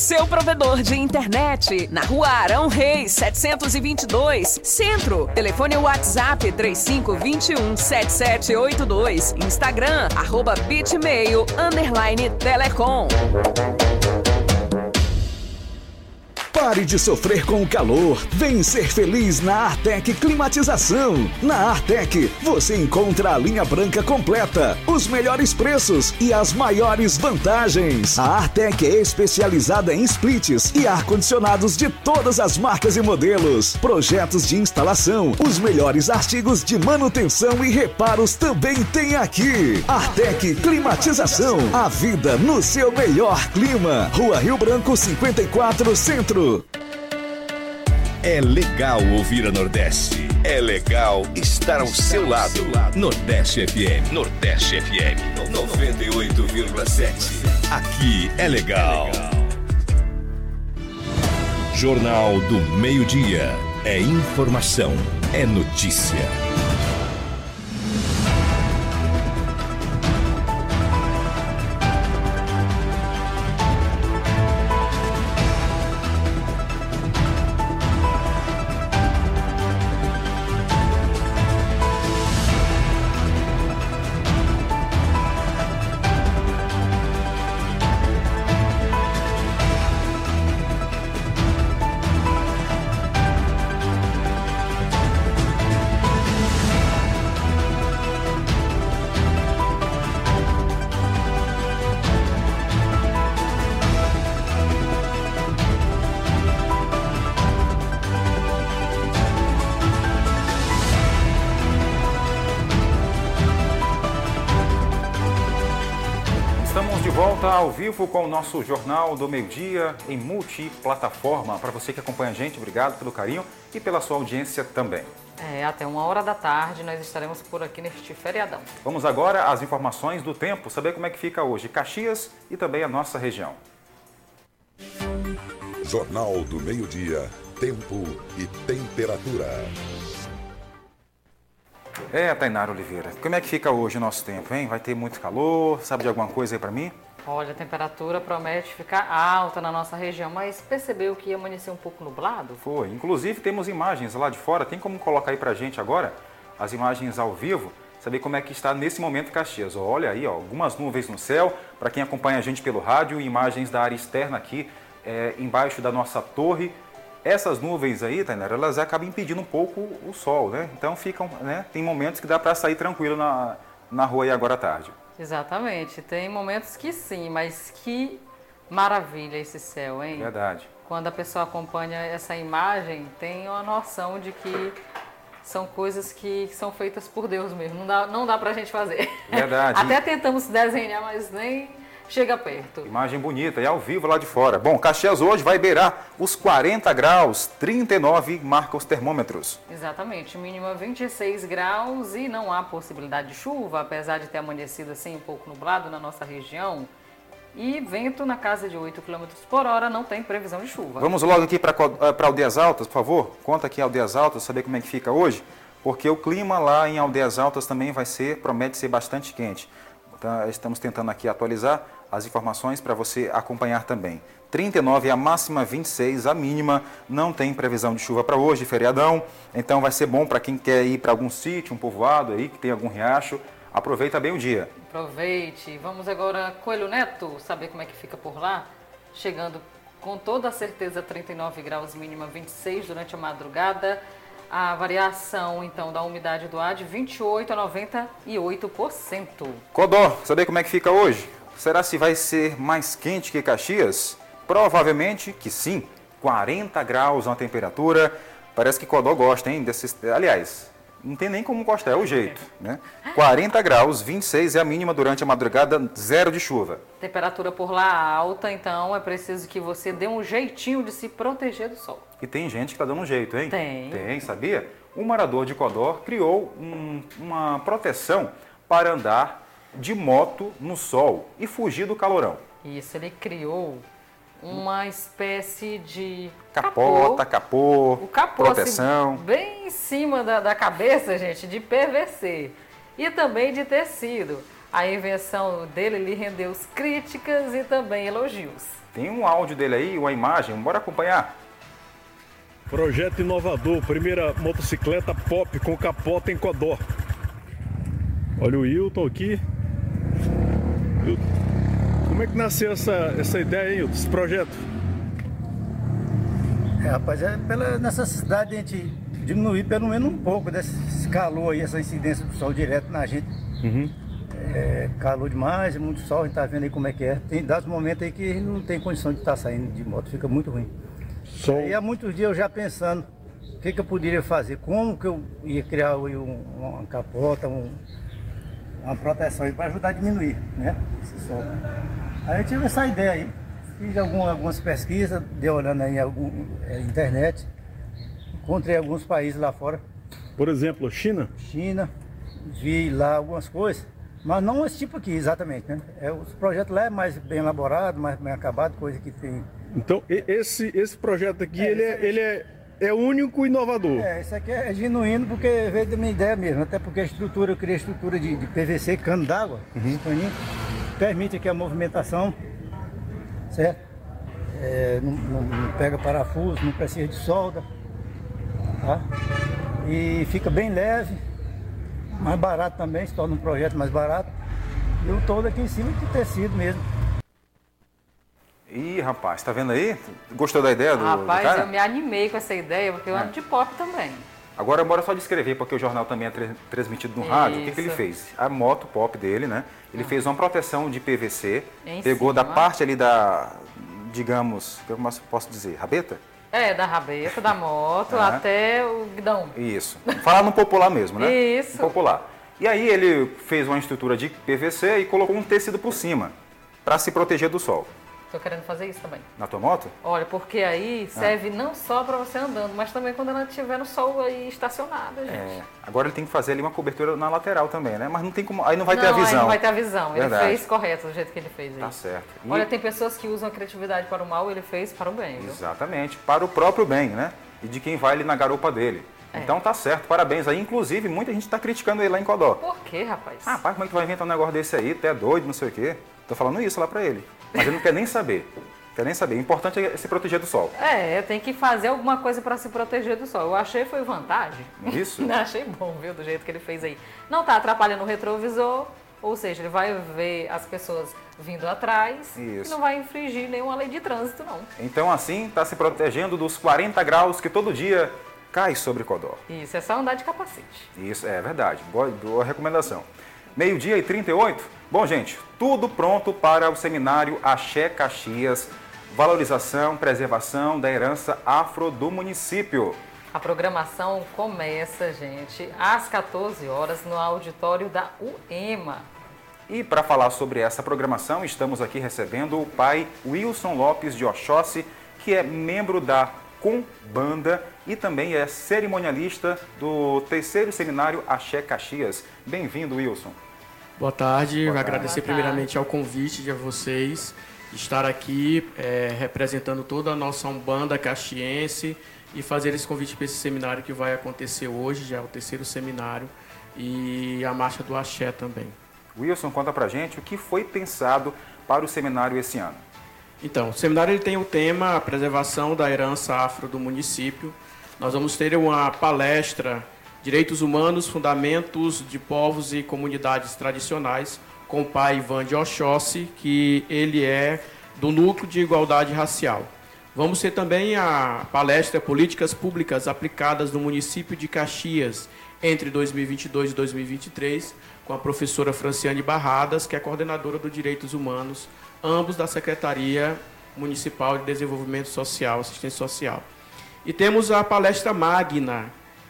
seu provedor de internet. Na rua Arão Reis, 722, Centro. Telefone WhatsApp 3521 7782. Instagram, arroba Bitmail, underline Telecom. Pare de sofrer com o calor. Vem ser feliz na Artec Climatização. Na Artec, você encontra a linha branca completa, os melhores preços e as maiores vantagens. A Artec é especializada em splits e ar-condicionados de todas as marcas e modelos. Projetos de instalação, os melhores artigos de manutenção e reparos também tem aqui. Artec Climatização. A vida no seu melhor clima. Rua Rio Branco 54 Centro. É legal ouvir a Nordeste. É legal estar ao seu lado. Nordeste FM. Nordeste FM. 98,7. Aqui é legal. Jornal do Meio-Dia. É informação. É notícia. Com o nosso Jornal do Meio-Dia em multiplataforma. Para você que acompanha a gente, obrigado pelo carinho e pela sua audiência também. É, até uma hora da tarde nós estaremos por aqui neste feriadão. Vamos agora às informações do tempo, saber como é que fica hoje Caxias e também a nossa região. Jornal do Meio-Dia, Tempo e Temperatura. É, Tainara Oliveira, como é que fica hoje o nosso tempo, hein? Vai ter muito calor? Sabe de alguma coisa aí para mim? Olha, a temperatura promete ficar alta na nossa região, mas percebeu que ia amanhecer um pouco nublado? Foi. Inclusive temos imagens lá de fora. Tem como colocar aí pra gente agora as imagens ao vivo? Saber como é que está nesse momento Caxias. Olha aí, ó, algumas nuvens no céu. Para quem acompanha a gente pelo rádio, imagens da área externa aqui é, embaixo da nossa torre. Essas nuvens aí, Tainara, elas acabam impedindo um pouco o sol, né? Então ficam, né? Tem momentos que dá para sair tranquilo na, na rua aí agora à tarde. Exatamente. Tem momentos que sim, mas que maravilha esse céu, hein? Verdade. Quando a pessoa acompanha essa imagem, tem uma noção de que são coisas que são feitas por Deus mesmo. Não dá, não dá pra gente fazer. Verdade. Até tentamos desenhar, mas nem chega perto. Imagem bonita e ao vivo lá de fora. Bom, Caxias hoje vai beirar os 40 graus, 39 marca os termômetros. Exatamente, mínima 26 graus e não há possibilidade de chuva, apesar de ter amanhecido assim um pouco nublado na nossa região. E vento na casa de 8 km por hora, não tem previsão de chuva. Vamos logo aqui para Aldeias Altas, por favor. Conta aqui Aldeias Altas, saber como é que fica hoje, porque o clima lá em Aldeias Altas também vai ser, promete ser bastante quente. Então, estamos tentando aqui atualizar as informações para você acompanhar também. 39 a máxima, 26 a mínima. Não tem previsão de chuva para hoje, feriadão. Então vai ser bom para quem quer ir para algum sítio, um povoado aí, que tem algum riacho. Aproveita bem o dia. Aproveite. Vamos agora, Coelho Neto, saber como é que fica por lá. Chegando Com toda certeza, 39 graus, mínima 26 durante a madrugada. A variação, então, da umidade do ar de 28 a 98%. Codó, saber como é que fica hoje? Será se vai ser mais quente que Caxias? Provavelmente que sim. 40 graus na temperatura. Parece que Codó gosta, hein? Desses... Aliás, não tem nem como gostar, é o jeito, né? 40 graus, 26 é a mínima durante a madrugada, zero de chuva. Temperatura por lá alta, então é preciso que você dê um jeitinho de se proteger do sol. E tem gente que está dando um jeito, hein? Tem. Tem, sabia? Um morador de Codó criou um, uma proteção para andar de moto no sol e fugir do calorão. Isso, ele criou uma espécie de capota, capô, o capô, proteção. Assim, bem em cima da, da cabeça, gente, de PVC e também de tecido. A invenção dele lhe rendeu críticas e também elogios. Tem um áudio dele aí, uma imagem, bora acompanhar. Projeto inovador, primeira motocicleta pop com capota em Codó. Olha o Wilton aqui. Como é que nasceu essa, essa ideia aí, desse projeto? É, rapaz, é pela necessidade de a gente diminuir pelo menos um pouco desse calor aí, essa incidência do sol direto na gente. Uhum. É, calor demais, muito sol, a gente tá vendo aí como é que é. Tem dados momentos aí que não tem condição de estar tá saindo de moto, fica muito ruim. Sol. E há muitos dias eu já pensando o que, que eu poderia fazer, como que eu ia criar um, uma capota, um, uma proteção para ajudar a diminuir né, esse. Aí eu tive essa ideia aí. Fiz algumas pesquisas, dei olhando aí na é, internet, encontrei alguns países lá fora. Por exemplo, China? China, vi lá algumas coisas, mas não esse tipo aqui exatamente, né? É, os projetos lá é mais bem elaborado, mais bem acabado, coisa que tem. Então esse, esse projeto aqui, é, ele, é, ele é, é único e inovador. É, isso aqui é genuíno porque veio da minha ideia mesmo, até porque a estrutura, eu criei a estrutura de, de PVC, cano d'água, uhum. permite aqui a movimentação certo? É, não, não, não, pega parafuso, não precisa de solda, tá? E fica bem leve, mais barato também, se torna um projeto mais barato. E o todo aqui em cima de tecido mesmo. Ih, rapaz, tá vendo aí? Gostou da ideia do, rapaz, do cara? eu me animei com essa ideia, porque eu é. ando de pop também. Agora, bora só descrever, porque o jornal também é transmitido no Isso. rádio. O que, que, ele fez? A moto pop dele, né? Ele ah. fez uma proteção de PVC, em pegou cima. da parte ali da, digamos, como eu posso dizer, rabeta? É, da rabeta, da moto, é. até o guidão. Isso. Falar no popular mesmo, né? Isso. No popular. E aí ele fez uma estrutura de PVC e colocou um tecido por cima, para se proteger do sol. Estou querendo fazer isso também. Na tua moto? Olha, porque aí ah. serve ah. não só para você andando, mas também quando ela estiver no sol aí estacionada, gente. É. Agora ele tem que fazer ali uma cobertura na lateral também, né? Mas não tem como. Aí não vai não, ter a visão. Aí não vai ter a visão. Verdade. Ele fez correto do jeito que ele fez aí. Tá certo. E... Olha, tem pessoas que usam a criatividade para o mal, ele fez para o bem. Viu? Exatamente, para o próprio bem, né? E de quem vai ali na garupa dele. É. Então tá certo, parabéns aí. Inclusive, muita gente está criticando ele lá em Codó. Por quê, rapaz? Ah, pai, como é que vai inventar um negócio desse aí? Tu é doido, não sei o quê. Tô falando isso lá para ele. Mas ele não quer nem saber. Quer nem saber. O importante é se proteger do sol. É, tem que fazer alguma coisa para se proteger do sol. Eu achei foi vantagem. Isso? achei bom, viu, do jeito que ele fez aí. Não tá atrapalhando o retrovisor, ou seja, ele vai ver as pessoas vindo atrás Isso. e não vai infringir nenhuma lei de trânsito, não. Então, assim, está se protegendo dos 40 graus que todo dia cai sobre Codó. Isso, é só andar de capacete. Isso, é verdade. Boa, boa recomendação. Meio-dia e 38. Bom, gente, tudo pronto para o seminário Axé Caxias valorização, preservação da herança afro do município. A programação começa, gente, às 14 horas no auditório da UEMA. E para falar sobre essa programação, estamos aqui recebendo o pai Wilson Lopes de Oxóssi, que é membro da Combanda e também é cerimonialista do terceiro seminário Axé Caxias. Bem-vindo, Wilson. Boa tarde, Boa tarde. agradecer primeiramente ao convite de vocês estar aqui é, representando toda a nossa Umbanda caxiense e fazer esse convite para esse seminário que vai acontecer hoje, já é o terceiro seminário, e a Marcha do Axé também. Wilson, conta pra gente o que foi pensado para o seminário esse ano. Então, o seminário ele tem o tema a preservação da herança afro do município. Nós vamos ter uma palestra Direitos Humanos, Fundamentos de Povos e Comunidades Tradicionais, com o pai Ivan de Oxóssi, que ele é do Núcleo de Igualdade Racial. Vamos ter também a palestra Políticas Públicas Aplicadas no Município de Caxias entre 2022 e 2023, com a professora Franciane Barradas, que é coordenadora do Direitos Humanos, ambos da Secretaria Municipal de Desenvolvimento Social, Assistência Social. E temos a palestra Magna,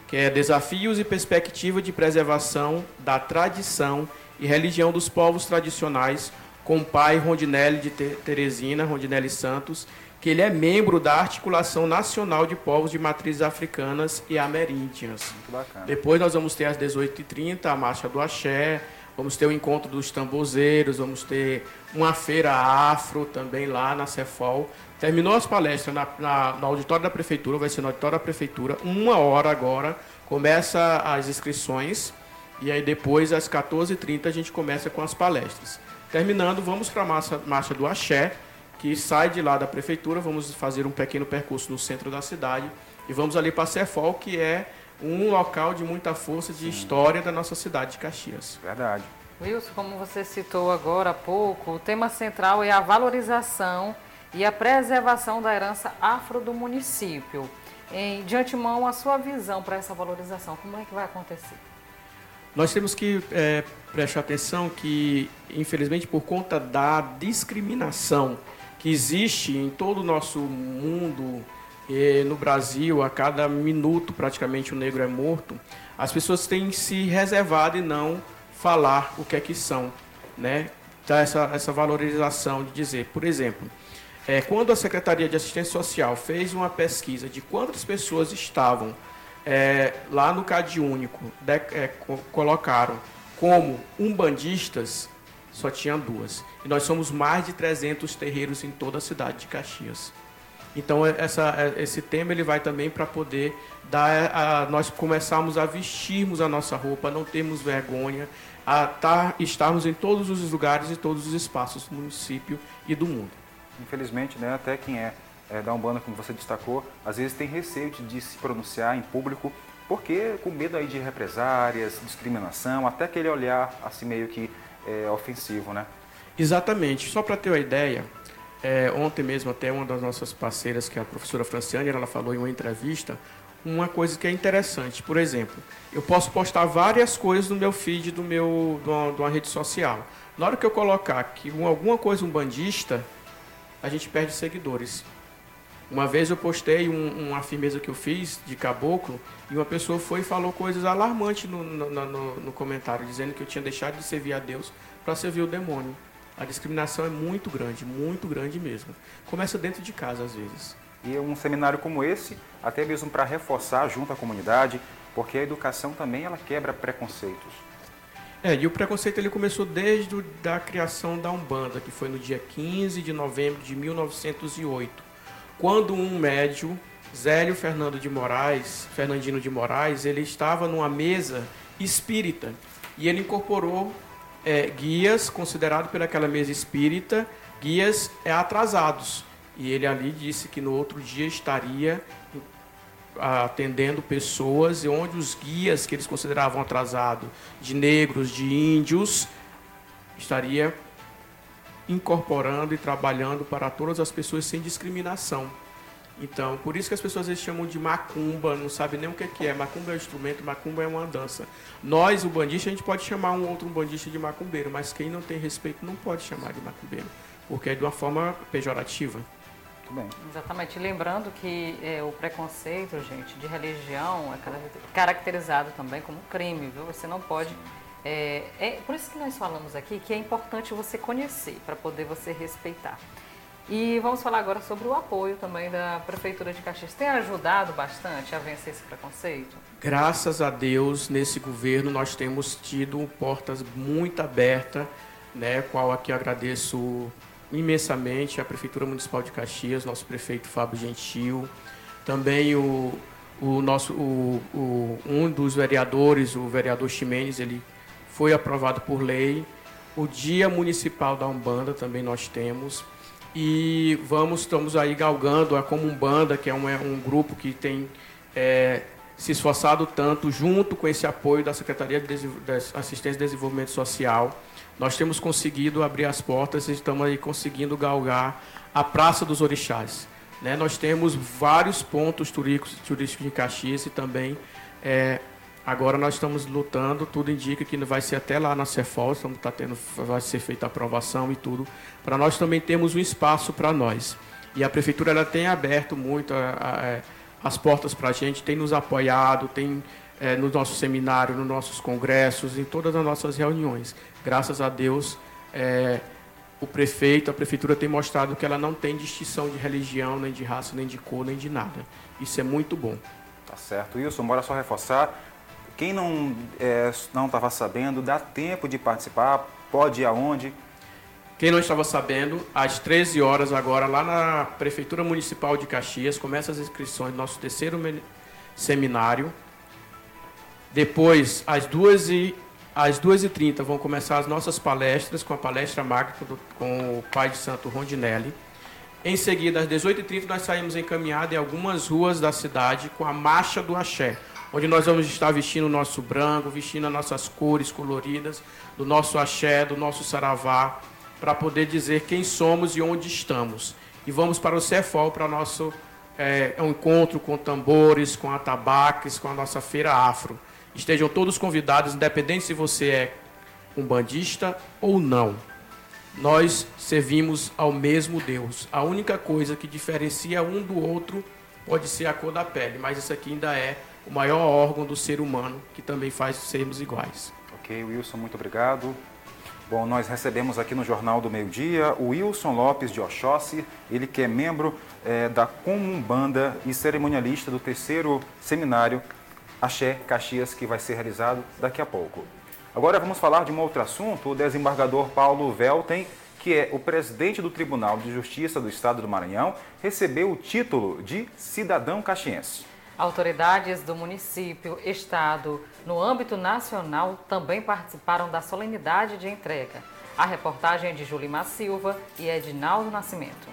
que é Desafios e Perspectiva de Preservação da Tradição e Religião dos Povos Tradicionais, com o pai Rondinelli de Teresina, Rondinelli Santos, que ele é membro da Articulação Nacional de Povos de Matrizes Africanas e Ameríndias. Muito bacana. Depois nós vamos ter às 18h30 a Marcha do Axé, vamos ter o encontro dos tambozeiros, vamos ter uma feira afro também lá na Cefol. Terminou as palestras na, na, no auditório da Prefeitura, vai ser no auditório da Prefeitura, uma hora agora, começa as inscrições e aí depois às 14h30 a gente começa com as palestras. Terminando, vamos para a marcha, marcha do Axé, que sai de lá da prefeitura, vamos fazer um pequeno percurso no centro da cidade e vamos ali para Cefol, que é um local de muita força de Sim. história da nossa cidade de Caxias. Verdade. Wilson, como você citou agora há pouco, o tema central é a valorização e a preservação da herança afro do município. Em, de antemão, a sua visão para essa valorização, como é que vai acontecer? Nós temos que é, prestar atenção que, infelizmente, por conta da discriminação que existe em todo o nosso mundo, e no Brasil, a cada minuto praticamente o negro é morto, as pessoas têm se reservado e não falar o que é que são, né? Então, essa, essa valorização de dizer, por exemplo, é, quando a Secretaria de Assistência Social fez uma pesquisa de quantas pessoas estavam é, lá no CAD Único, de, é, colocaram como umbandistas, só tinha duas. E nós somos mais de 300 terreiros em toda a cidade de Caxias. Então é, essa, é, esse tema ele vai também para poder dar a, nós começarmos a vestirmos a nossa roupa, não termos vergonha, a tar, estarmos em todos os lugares e todos os espaços do município e do mundo. Infelizmente, né, até quem é, é da Umbanda, como você destacou, às vezes tem receio de se pronunciar em público, porque com medo aí de represárias, discriminação, até aquele olhar assim meio que é, ofensivo, né? Exatamente. Só para ter uma ideia, é, ontem mesmo até uma das nossas parceiras, que é a professora Franciane, ela falou em uma entrevista uma coisa que é interessante. Por exemplo, eu posso postar várias coisas no meu feed do meu, de uma, de uma rede social. Na hora que eu colocar que alguma coisa um bandista, a gente perde seguidores. Uma vez eu postei um, uma firmeza que eu fiz de caboclo e uma pessoa foi e falou coisas alarmantes no, no, no, no comentário, dizendo que eu tinha deixado de servir a Deus para servir o demônio. A discriminação é muito grande, muito grande mesmo. Começa dentro de casa às vezes. E um seminário como esse, até mesmo para reforçar junto à comunidade, porque a educação também ela quebra preconceitos. É, e o preconceito ele começou desde a criação da Umbanda, que foi no dia 15 de novembro de 1908 quando um médio, Zélio Fernando de Moraes, Fernandino de Moraes, ele estava numa mesa espírita e ele incorporou é, guias considerados pelaquela mesa espírita, guias é, atrasados. E ele ali disse que no outro dia estaria atendendo pessoas e onde os guias que eles consideravam atrasados, de negros, de índios, estaria incorporando e trabalhando para todas as pessoas sem discriminação. Então, por isso que as pessoas vezes chamam de macumba, não sabem nem o que é. Macumba é um instrumento, macumba é uma dança. Nós, o bandista, a gente pode chamar um outro bandista de macumbeiro, mas quem não tem respeito não pode chamar de macumbeiro, porque é de uma forma pejorativa. Muito bem. Exatamente. Lembrando que é, o preconceito, gente, de religião é caracterizado também como crime, viu? Você não pode é, é, por isso que nós falamos aqui que é importante você conhecer para poder você respeitar. E vamos falar agora sobre o apoio também da Prefeitura de Caxias. Tem ajudado bastante a vencer esse preconceito? Graças a Deus, nesse governo nós temos tido portas muito abertas, né, qual aqui agradeço imensamente a Prefeitura Municipal de Caxias, nosso prefeito Fábio Gentil, também o, o nosso o, o, um dos vereadores, o vereador Ximenes, ele foi aprovado por lei. O Dia Municipal da Umbanda também nós temos. E vamos, estamos aí galgando a Como Umbanda, que é um, é um grupo que tem é, se esforçado tanto, junto com esse apoio da Secretaria de Assistência e Desenvolvimento Social. Nós temos conseguido abrir as portas e estamos aí conseguindo galgar a Praça dos Orixás. Né? Nós temos vários pontos turísticos, turísticos de Caxias e também é, agora nós estamos lutando, tudo indica que vai ser até lá na Cefol, estamos tá tendo, vai ser feita a aprovação e tudo, para nós também termos um espaço para nós. E a prefeitura ela tem aberto muito a, a, é, as portas para a gente, tem nos apoiado, tem é, no nosso seminário, nos nossos congressos, em todas as nossas reuniões. Graças a Deus, é, o prefeito, a prefeitura tem mostrado que ela não tem distinção de religião, nem de raça, nem de cor, nem de nada. Isso é muito bom. Tá certo. Wilson, bora só reforçar. Quem não é, não estava sabendo, dá tempo de participar, pode ir aonde? Quem não estava sabendo, às 13 horas agora, lá na Prefeitura Municipal de Caxias, começa as inscrições do nosso terceiro seminário. Depois, às 2 e às 2h30 vão começar as nossas palestras, com a palestra magna com o pai de santo Rondinelli. Em seguida, às 18h30, nós saímos encaminhados em algumas ruas da cidade com a Marcha do Axé, onde nós vamos estar vestindo o nosso branco, vestindo as nossas cores coloridas, do nosso axé, do nosso saravá, para poder dizer quem somos e onde estamos. E vamos para o Cefol, para o nosso é, encontro com tambores, com atabaques, com a nossa feira afro. Estejam todos convidados, independente se você é um bandista ou não. Nós servimos ao mesmo Deus. A única coisa que diferencia um do outro pode ser a cor da pele, mas isso aqui ainda é o maior órgão do ser humano que também faz sermos iguais. Ok, Wilson, muito obrigado. Bom, nós recebemos aqui no Jornal do Meio Dia o Wilson Lopes de Oxóssi, ele que é membro é, da Comumbanda e cerimonialista do terceiro seminário Axé Caxias, que vai ser realizado daqui a pouco. Agora vamos falar de um outro assunto. O desembargador Paulo Velten, que é o presidente do Tribunal de Justiça do Estado do Maranhão, recebeu o título de cidadão caxiense. Autoridades do município, estado, no âmbito nacional, também participaram da solenidade de entrega. A reportagem é de Julimar Silva e Edinaldo Nascimento.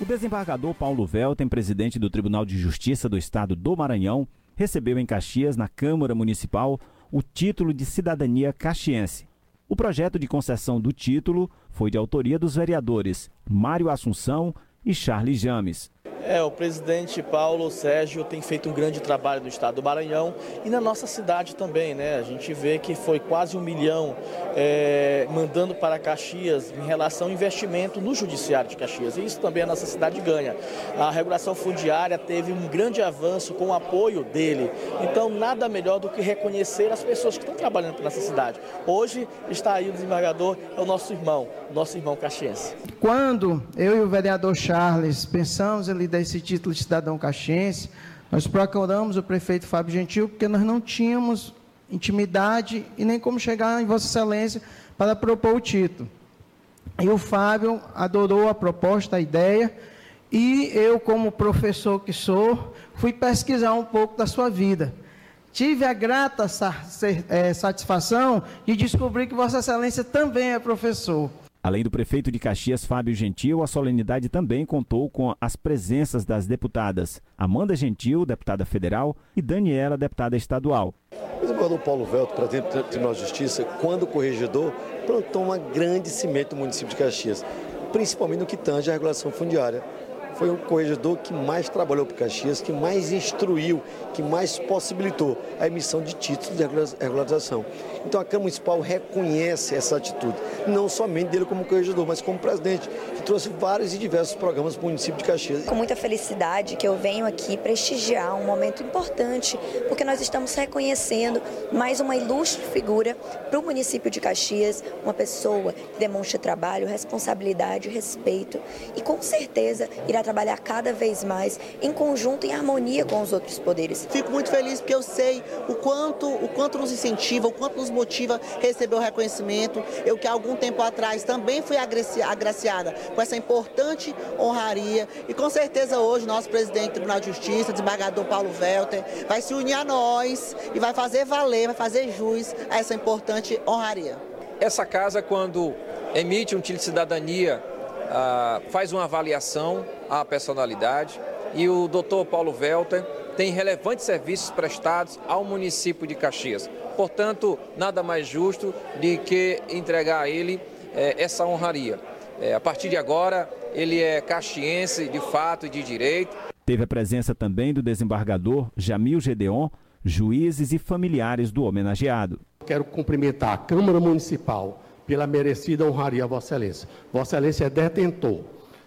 O desembargador Paulo Velten, presidente do Tribunal de Justiça do Estado do Maranhão, recebeu em Caxias, na Câmara Municipal, o título de cidadania caxiense. O projeto de concessão do título foi de autoria dos vereadores Mário Assunção e Charles James. É, o presidente Paulo Sérgio tem feito um grande trabalho no estado do Maranhão e na nossa cidade também, né? A gente vê que foi quase um milhão é, mandando para Caxias em relação ao investimento no judiciário de Caxias. E isso também a nossa cidade ganha. A regulação fundiária teve um grande avanço com o apoio dele. Então, nada melhor do que reconhecer as pessoas que estão trabalhando nessa cidade. Hoje está aí o desembargador, é o nosso irmão, nosso irmão caxiense. Quando eu e o vereador Charles pensamos em desse título de cidadão caxiense, nós procuramos o prefeito Fábio Gentil, porque nós não tínhamos intimidade e nem como chegar em Vossa Excelência para propor o título. E o Fábio adorou a proposta, a ideia, e eu, como professor que sou, fui pesquisar um pouco da sua vida. Tive a grata é, satisfação de descobrir que Vossa Excelência também é professor. Além do prefeito de Caxias, Fábio Gentil, a solenidade também contou com as presenças das deputadas Amanda Gentil, deputada federal, e Daniela, deputada estadual. O Paulo Velto, presidente do Tribunal de Justiça, quando corregedor, plantou uma grande cimento no município de Caxias, principalmente no que tange à regulação fundiária foi o corregedor que mais trabalhou para Caxias, que mais instruiu, que mais possibilitou a emissão de títulos de regularização. Então a Câmara Municipal reconhece essa atitude, não somente dele como corregedor, mas como presidente, que trouxe vários e diversos programas para o município de Caxias. Com muita felicidade que eu venho aqui prestigiar um momento importante, porque nós estamos reconhecendo mais uma ilustre figura para o município de Caxias, uma pessoa que demonstra trabalho, responsabilidade, respeito e com certeza irá trabalhar trabalhar cada vez mais em conjunto, em harmonia com os outros poderes. Fico muito feliz porque eu sei o quanto, o quanto nos incentiva, o quanto nos motiva receber o reconhecimento. Eu que há algum tempo atrás também fui agraciada com essa importante honraria e com certeza hoje nosso presidente do Tribunal de Justiça, desembargador Paulo Welter, vai se unir a nós e vai fazer valer, vai fazer jus a essa importante honraria. Essa casa, quando emite um título de cidadania ah, faz uma avaliação à personalidade e o doutor Paulo Velter tem relevantes serviços prestados ao município de Caxias. Portanto, nada mais justo de que entregar a ele eh, essa honraria. Eh, a partir de agora, ele é caxiense de fato e de direito. Teve a presença também do desembargador Jamil Gedeon, juízes e familiares do homenageado. Quero cumprimentar a Câmara Municipal pela merecida honraria Vossa Excelência. Vossa Excelência é detentor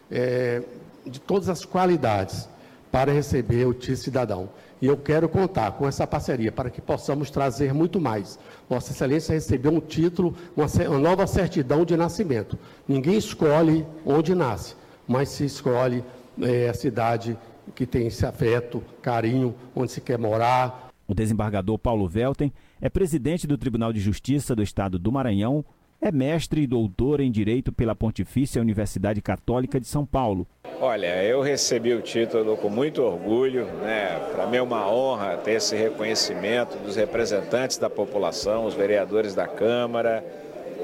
é, de todas as qualidades para receber o título cidadão. E eu quero contar com essa parceria para que possamos trazer muito mais. Vossa Excelência recebeu um título, uma, uma nova certidão de nascimento. Ninguém escolhe onde nasce, mas se escolhe é, a cidade que tem esse afeto, carinho, onde se quer morar. O desembargador Paulo Velten é presidente do Tribunal de Justiça do Estado do Maranhão, é mestre e doutor em Direito pela Pontifícia Universidade Católica de São Paulo. Olha, eu recebi o título com muito orgulho, né? Para mim é uma honra ter esse reconhecimento dos representantes da população, os vereadores da Câmara,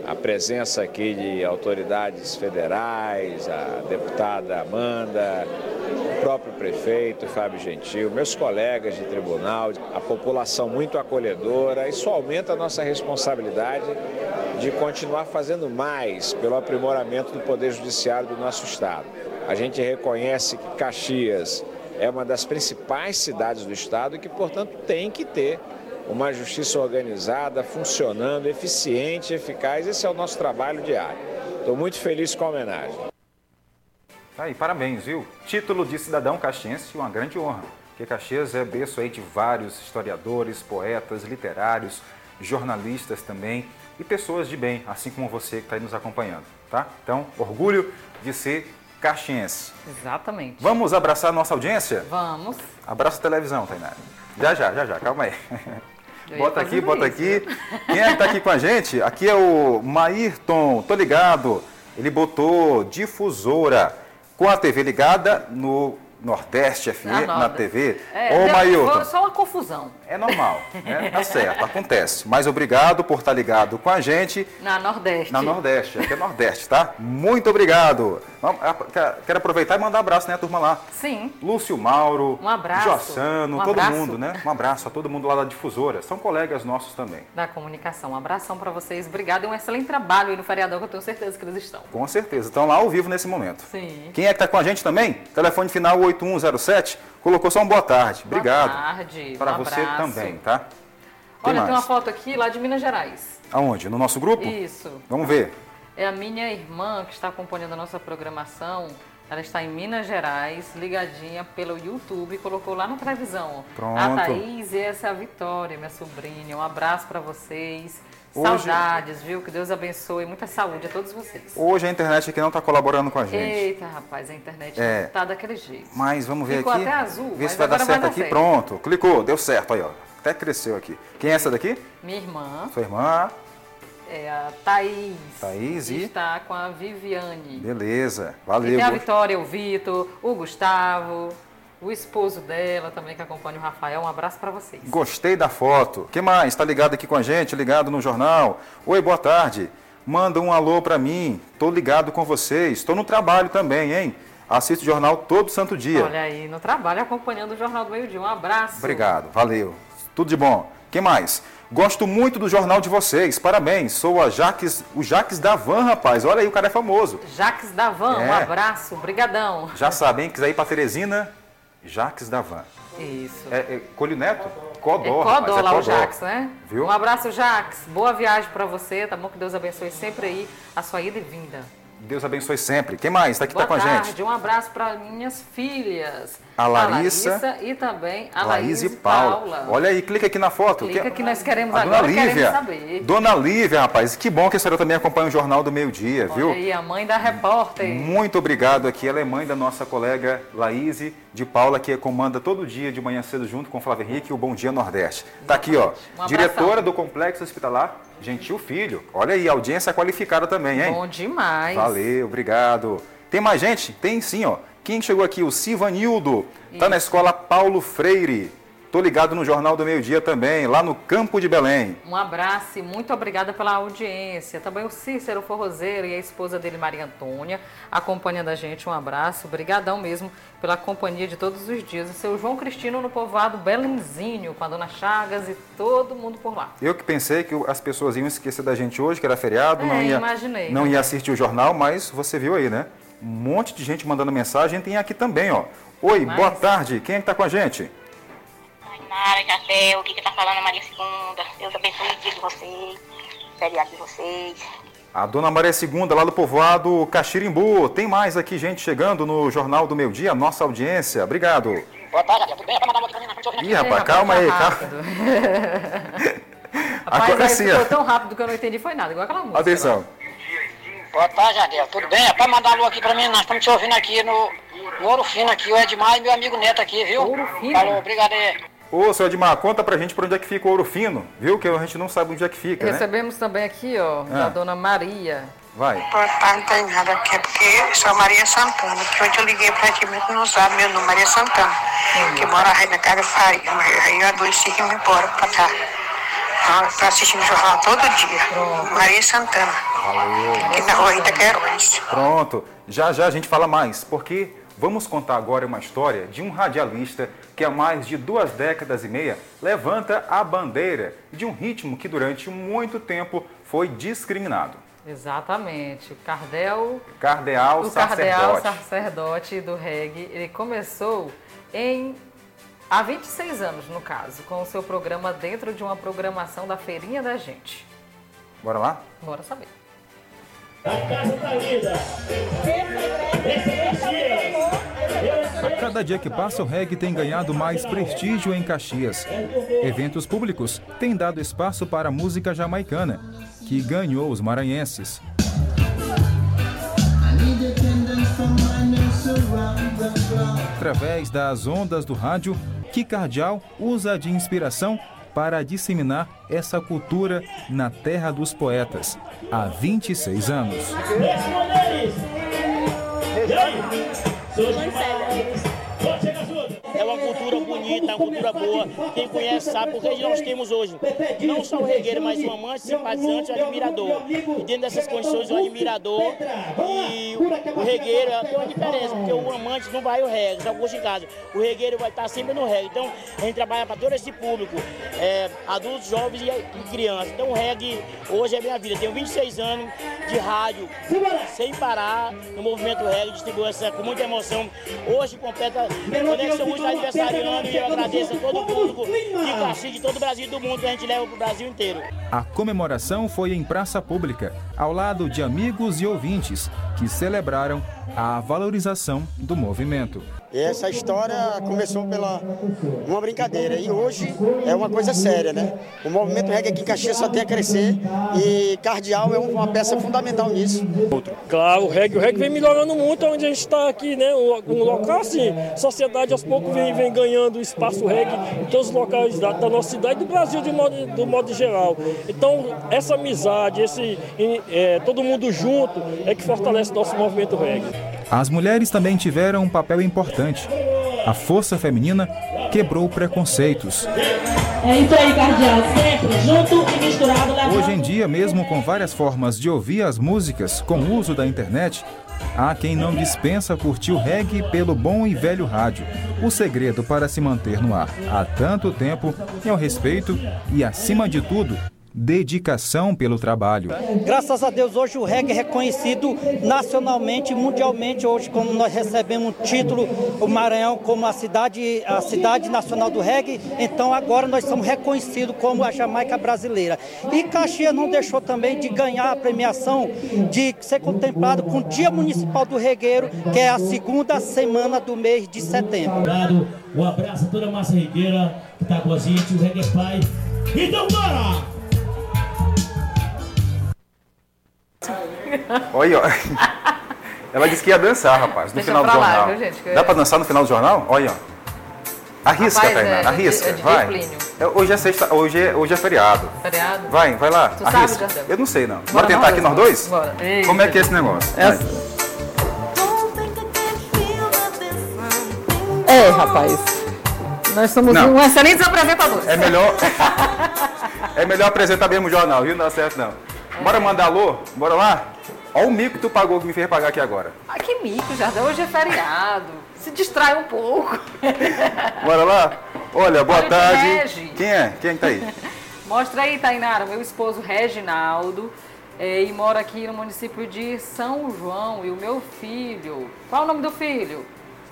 a presença aqui de autoridades federais, a deputada Amanda, o próprio prefeito Fábio Gentil, meus colegas de tribunal, a população muito acolhedora. Isso aumenta a nossa responsabilidade de continuar fazendo mais pelo aprimoramento do Poder Judiciário do nosso Estado. A gente reconhece que Caxias é uma das principais cidades do Estado e que, portanto, tem que ter uma justiça organizada, funcionando, eficiente, eficaz. Esse é o nosso trabalho diário. Estou muito feliz com a homenagem. Tá aí, parabéns, viu? Título de cidadão caxiense, uma grande honra. Porque Caxias é berço aí de vários historiadores, poetas, literários, jornalistas também e pessoas de bem, assim como você que está aí nos acompanhando, tá? Então, orgulho de ser caxiense. Exatamente. Vamos abraçar nossa audiência? Vamos. Abraça a televisão, Tainara. Já, já, já, já, calma aí. bota aqui, bota isso. aqui. Quem é que tá aqui com a gente? Aqui é o Maírton, tô ligado. Ele botou difusora com a TV ligada no Nordeste FM na, na TV. É, Ô, Mailton. Só uma confusão. É normal, né? tá certo, acontece. Mas obrigado por estar ligado com a gente. Na Nordeste. Na Nordeste, aqui é Nordeste, tá? Muito obrigado. Quero aproveitar e mandar um abraço, né, turma lá. Sim. Lúcio Mauro. Um abraço. Jossano, um todo abraço. mundo, né? Um abraço a todo mundo lá da Difusora. São colegas nossos também. Da comunicação. Um abração para vocês. Obrigado e um excelente trabalho aí no feriadão, que eu tenho certeza que eles estão. Com certeza. Estão lá ao vivo nesse momento. Sim. Quem é que está com a gente também? Telefone final 8107. Colocou só um boa tarde. Obrigado. Boa tarde. Para um você abraço. também, tá? Tem Olha, mais? tem uma foto aqui lá de Minas Gerais. Aonde? No nosso grupo? Isso. Vamos ver. É a minha irmã que está acompanhando a nossa programação. Ela está em Minas Gerais, ligadinha pelo YouTube, colocou lá na televisão. Pronto. A Thaís e essa é a Vitória, minha sobrinha. Um abraço para vocês. Hoje- Saudades, viu? Que Deus abençoe. Muita saúde a todos vocês. Hoje a internet aqui não está colaborando com a gente. Eita, rapaz, a internet É. tá daquele jeito. Mas vamos ver Ficou aqui. até azul, Ver se vai dar agora vai certo dar aqui. certo. Pronto. Clicou, deu certo aí, ó. Até cresceu aqui. Quem é essa daqui? Minha irmã Sua irmã. é a Thaís. Thaís e- Está com a Viviane. Beleza. E Valeu. tem a Vitória, o Vitor, o Gustavo, o esposo dela também que acompanha o Rafael. Um abraço para vocês. Gostei da foto. que mais? Está ligado aqui com a gente? Ligado no jornal? Oi, boa tarde. Manda um alô para mim. Tô ligado com vocês. Estou no trabalho também, hein? Assisto o jornal todo santo dia. Olha aí, no trabalho acompanhando o Jornal do Meio Dia. Um abraço. Obrigado, valeu. Tudo de bom. que mais? Gosto muito do jornal de vocês. Parabéns. Sou a Jaques, o Jaques da Van, rapaz. Olha aí, o cara é famoso. Jaques da Van, um É. abraço, brigadão. Já sabem, quiser ir para Teresina, Jaques da Van. Isso. É, é Colho Neto? Codó, É Codó é lá o. Jax, né? Viu? Um abraço, Jax. Boa viagem para você, tá bom? Que Deus abençoe sempre aí a sua ida e vinda. Deus abençoe sempre. Quem mais? Está aqui Boa tá com a tarde, gente? um abraço para minhas filhas. A Larissa. e também a Laís e Paula. Olha aí, clica aqui na foto. Clica que nós queremos A dona agora, queremos Lívia. saber. Dona Lívia, rapaz. Que bom que a senhora também acompanha o Jornal do Meio Dia, viu? Olha aí, a mãe da repórter. Muito obrigado aqui. Ela é mãe da nossa colega Laís de Paula, que comanda todo dia de manhã cedo junto com o Flávio Henrique o Bom Dia Nordeste. Tá aqui, ó. Um diretora do Complexo Hospitalar Gentil Filho. Olha aí, audiência qualificada também, hein? Bom demais. Valeu, obrigado. Tem mais gente? Tem sim, ó. Quem chegou aqui? O Sivanildo. Tá na escola Paulo Freire. Tô ligado no Jornal do Meio Dia também, lá no Campo de Belém. Um abraço e muito obrigada pela audiência. Também o Cícero Forrozeiro e a esposa dele, Maria Antônia, acompanhando a gente. Um abraço. Obrigadão mesmo pela companhia de todos os dias. O seu João Cristino no povoado Belenzinho, com a dona Chagas e todo mundo por lá. Eu que pensei que as pessoas iam esquecer da gente hoje, que era feriado, É, não ia, imaginei, não né? ia assistir o jornal, mas você viu aí, né? Um monte de gente mandando mensagem. Tem aqui também, ó. Oi, Mas- boa tarde. Quem é que tá com a gente? Nara, o que que tá falando Maria Segunda? Deus abençoe o dia de vocês, feriado de vocês. A dona Maria Segunda, lá do povoado Caxirimbu. Tem mais aqui gente chegando no Jornal do Meu Dia, nossa audiência. Obrigado. Boa tarde. Tudo bem? Pra mandar na frente Ih, rapaz, calma aí, calma. Rapaz, Agora aí sim, ó. tão rápido que eu não entendi foi nada, igual aquela música. Atenção. Boa tarde, Jardel. Tudo bem? É pra mandar alô aqui pra mim, nós estamos te ouvindo aqui no, no Ouro Fino aqui, o Edmar e meu amigo Neto aqui, viu? Ouro Fino? Falou, obrigado aí. Ô, seu Edmar, conta pra gente por onde é que fica o Ouro Fino, viu? Que a gente não sabe onde é que fica, né? Recebemos também aqui, ó, da Ah. dona Maria. Vai. Boa tarde, não tem nada aqui, é porque eu sou a Maria Santana, que hoje eu liguei pra ti, mas tu não sabe meu nome, Maria Santana, que mora aí na casa Faria, mas aí eu adoeci que me embora pra cá. Ah, Tô assistindo o jornal todo dia. Maria Santana, aqui na rua Itaquerões. Pronto. Já já a gente fala mais, porque vamos contar agora uma história de um radialista que há mais de duas décadas e meia levanta a bandeira de um ritmo que durante muito tempo foi discriminado. Exatamente. O Cardel. Cardeal o Cardeal Sacerdote. sacerdote do reggae. Ele começou em. Há 26 anos, no caso, com o seu programa dentro de uma programação da Feirinha da Gente. Bora lá? Bora saber. A cada dia que passa, o reggae tem ganhado mais prestígio em Caxias. Eventos públicos têm dado espaço para a música jamaicana, que ganhou os maranhenses. Através das ondas do rádio, que Cardial usa de inspiração para disseminar essa cultura na terra dos poetas há 26 anos. É uma cultura bonita, é uma cultura boa. Quem conhece sabe porque nós temos hoje não só o regueiro, mas um amante, simpatizante um admirador. E dentro dessas condições, o admirador e o, o regueiro tem uma diferença, porque o amante não vai ao reggae, já gosta em casa. O regueiro vai estar sempre no reggae. Então, a gente trabalha para todo esse público, é, adultos, jovens e, crianças. Então, o reggae hoje é minha vida. Tenho 26 anos de rádio, sem parar, no movimento reggae, distribuindo essa com muita emoção. Hoje completa Conexão Hoje está aniversariando e eu agradeço a todo o público de de todo o Brasil e do mundo que a gente leva para o Brasil inteiro. A comemoração foi em praça pública, ao lado de amigos e ouvintes que celebraram a valorização do movimento. Essa história começou pela uma brincadeira e hoje é uma coisa séria, né? O movimento reggae aqui em Caxias só tem a crescer e Cardeal é uma peça fundamental nisso. Claro, o reggae, o reggae vem melhorando muito onde a gente está aqui, né? Um, um local assim, sociedade aos poucos vem, vem ganhando espaço reggae em todos os locais da, da nossa cidade e do Brasil de modo, do modo geral. Então, essa amizade, esse é, todo mundo junto é que fortalece nosso movimento reggae. As mulheres também tiveram um papel importante. A força feminina quebrou preconceitos. É isso aí, Cardial, sempre junto e misturado. levando- Hoje em dia, mesmo com várias formas de ouvir as músicas com o uso da internet, há quem não dispensa curtir o reggae pelo bom e velho rádio. O segredo para se manter no ar há tanto tempo é o respeito e, acima de tudo, dedicação pelo trabalho. Graças a Deus, hoje o reggae é reconhecido nacionalmente e mundialmente. Hoje, como nós recebemos o título, o Maranhão como a cidade, a cidade nacional do reggae, então agora nós somos reconhecidos como a Jamaica brasileira. E Caxias não deixou também de ganhar a premiação de ser contemplado com o Dia Municipal do Regueiro, que é a segunda semana do mês de setembro. Obrigado. Um abraço a toda a massa regueira que tá com a gente, o Reggae Pai. Então bora! Olha, ó. Ela disse que ia dançar, rapaz, no Deixa final do pra lá, jornal. viu, gente, que- Dá pra dançar no final do jornal? Olha, ó. Arrisca, Rapaz, Tainara, é, arrisca. é de vai. Plínio. É, Hoje é sexta, hoje é, hoje é feriado. Feriado? Vai, vai lá. Tu sabe, arrisca. Jardel? Eu não sei, não. Bora Bora tentar nós aqui nós dois? Bora. Eita. Como é que é esse negócio? É. É, rapaz. Nós somos Não. um excelentes apresentadores. É melhor. é melhor apresentar mesmo o jornal, viu? Não dá certo, não. Bora mandar alô? Bora lá? Olha o mico que tu pagou que me fez pagar aqui agora. Ah, que mico, Jardel. Hoje é feriado. Se distrai um pouco. Bora lá? Olha, boa Olha o tarde. Regi. Quem é? Quem é que tá aí? Mostra aí, Tainara, meu esposo Reginaldo. é, e mora aqui no município de São João. E o meu filho, qual é o nome do filho?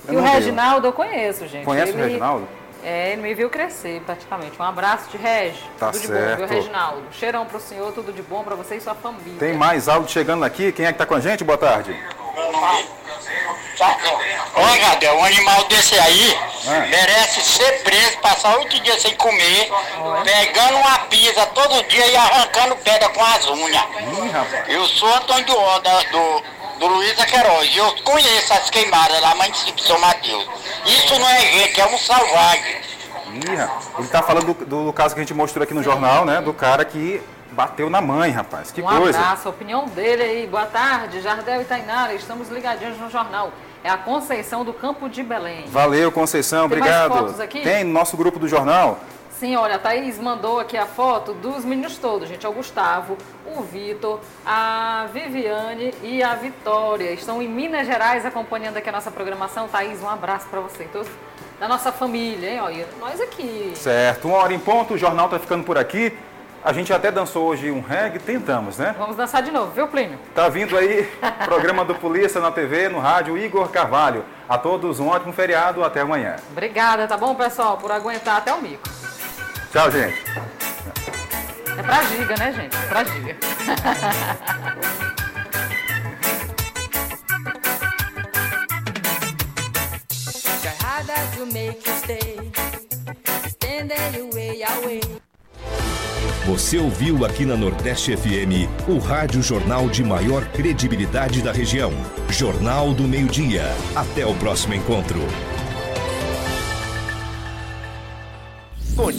Eu e o. Reginaldo eu conheço, gente. Conhece o Ele- Reginaldo? É, ele me viu crescer praticamente. Um abraço de Regi. Tá tudo de bom, certo. viu, Reginaldo? Cheirão pro senhor, tudo de bom pra você e sua família. Tem mais áudio chegando aqui. Quem é que tá com a gente? Boa tarde. Olha, Gadel, um animal desse aí Ah. merece ser preso, passar oito dias sem comer, pegando uma pisa todo dia e arrancando pedra com as unhas. Eu sou Antônio do, do, do Luiz Queiroz eu conheço as queimadas lá, município de São Mateus. Isso não é gente, é um salvagem. Ih, ele tá falando do, do caso que a gente mostrou aqui no jornal, né? Do cara que bateu na mãe, rapaz. Que um coisa. abraço, a opinião dele aí. Boa tarde, Jardel e Tainara. Estamos ligadinhos no jornal. É a Conceição do Campo de Belém. Valeu, Conceição. Tem mais obrigado. fotos aqui? Tem no nosso grupo do jornal. Sim, olha, a Thaís mandou aqui a foto dos meninos todos, gente. É o Gustavo, o Vitor, a Viviane e a Vitória. Estão em Minas Gerais acompanhando aqui a nossa programação. Thaís, um abraço pra você. Todos da nossa família, hein? Olha, nós aqui. Certo. Uma hora em ponto, o jornal tá ficando por aqui. A gente até dançou hoje um reggae, tentamos, né? Vamos dançar de novo, viu, Plínio? Tá vindo aí programa do Polícia na TV, no rádio Igor Carvalho. A todos um ótimo feriado, até amanhã. Obrigada, tá bom, pessoal, por aguentar até o mico. Tchau, gente. É pra giga, né, gente? É pra giga. Try harder to make you stay. Stand your way away. Você ouviu aqui na Nordeste FM o rádio jornal de maior credibilidade da região. Jornal do Meio-Dia. Até o próximo encontro.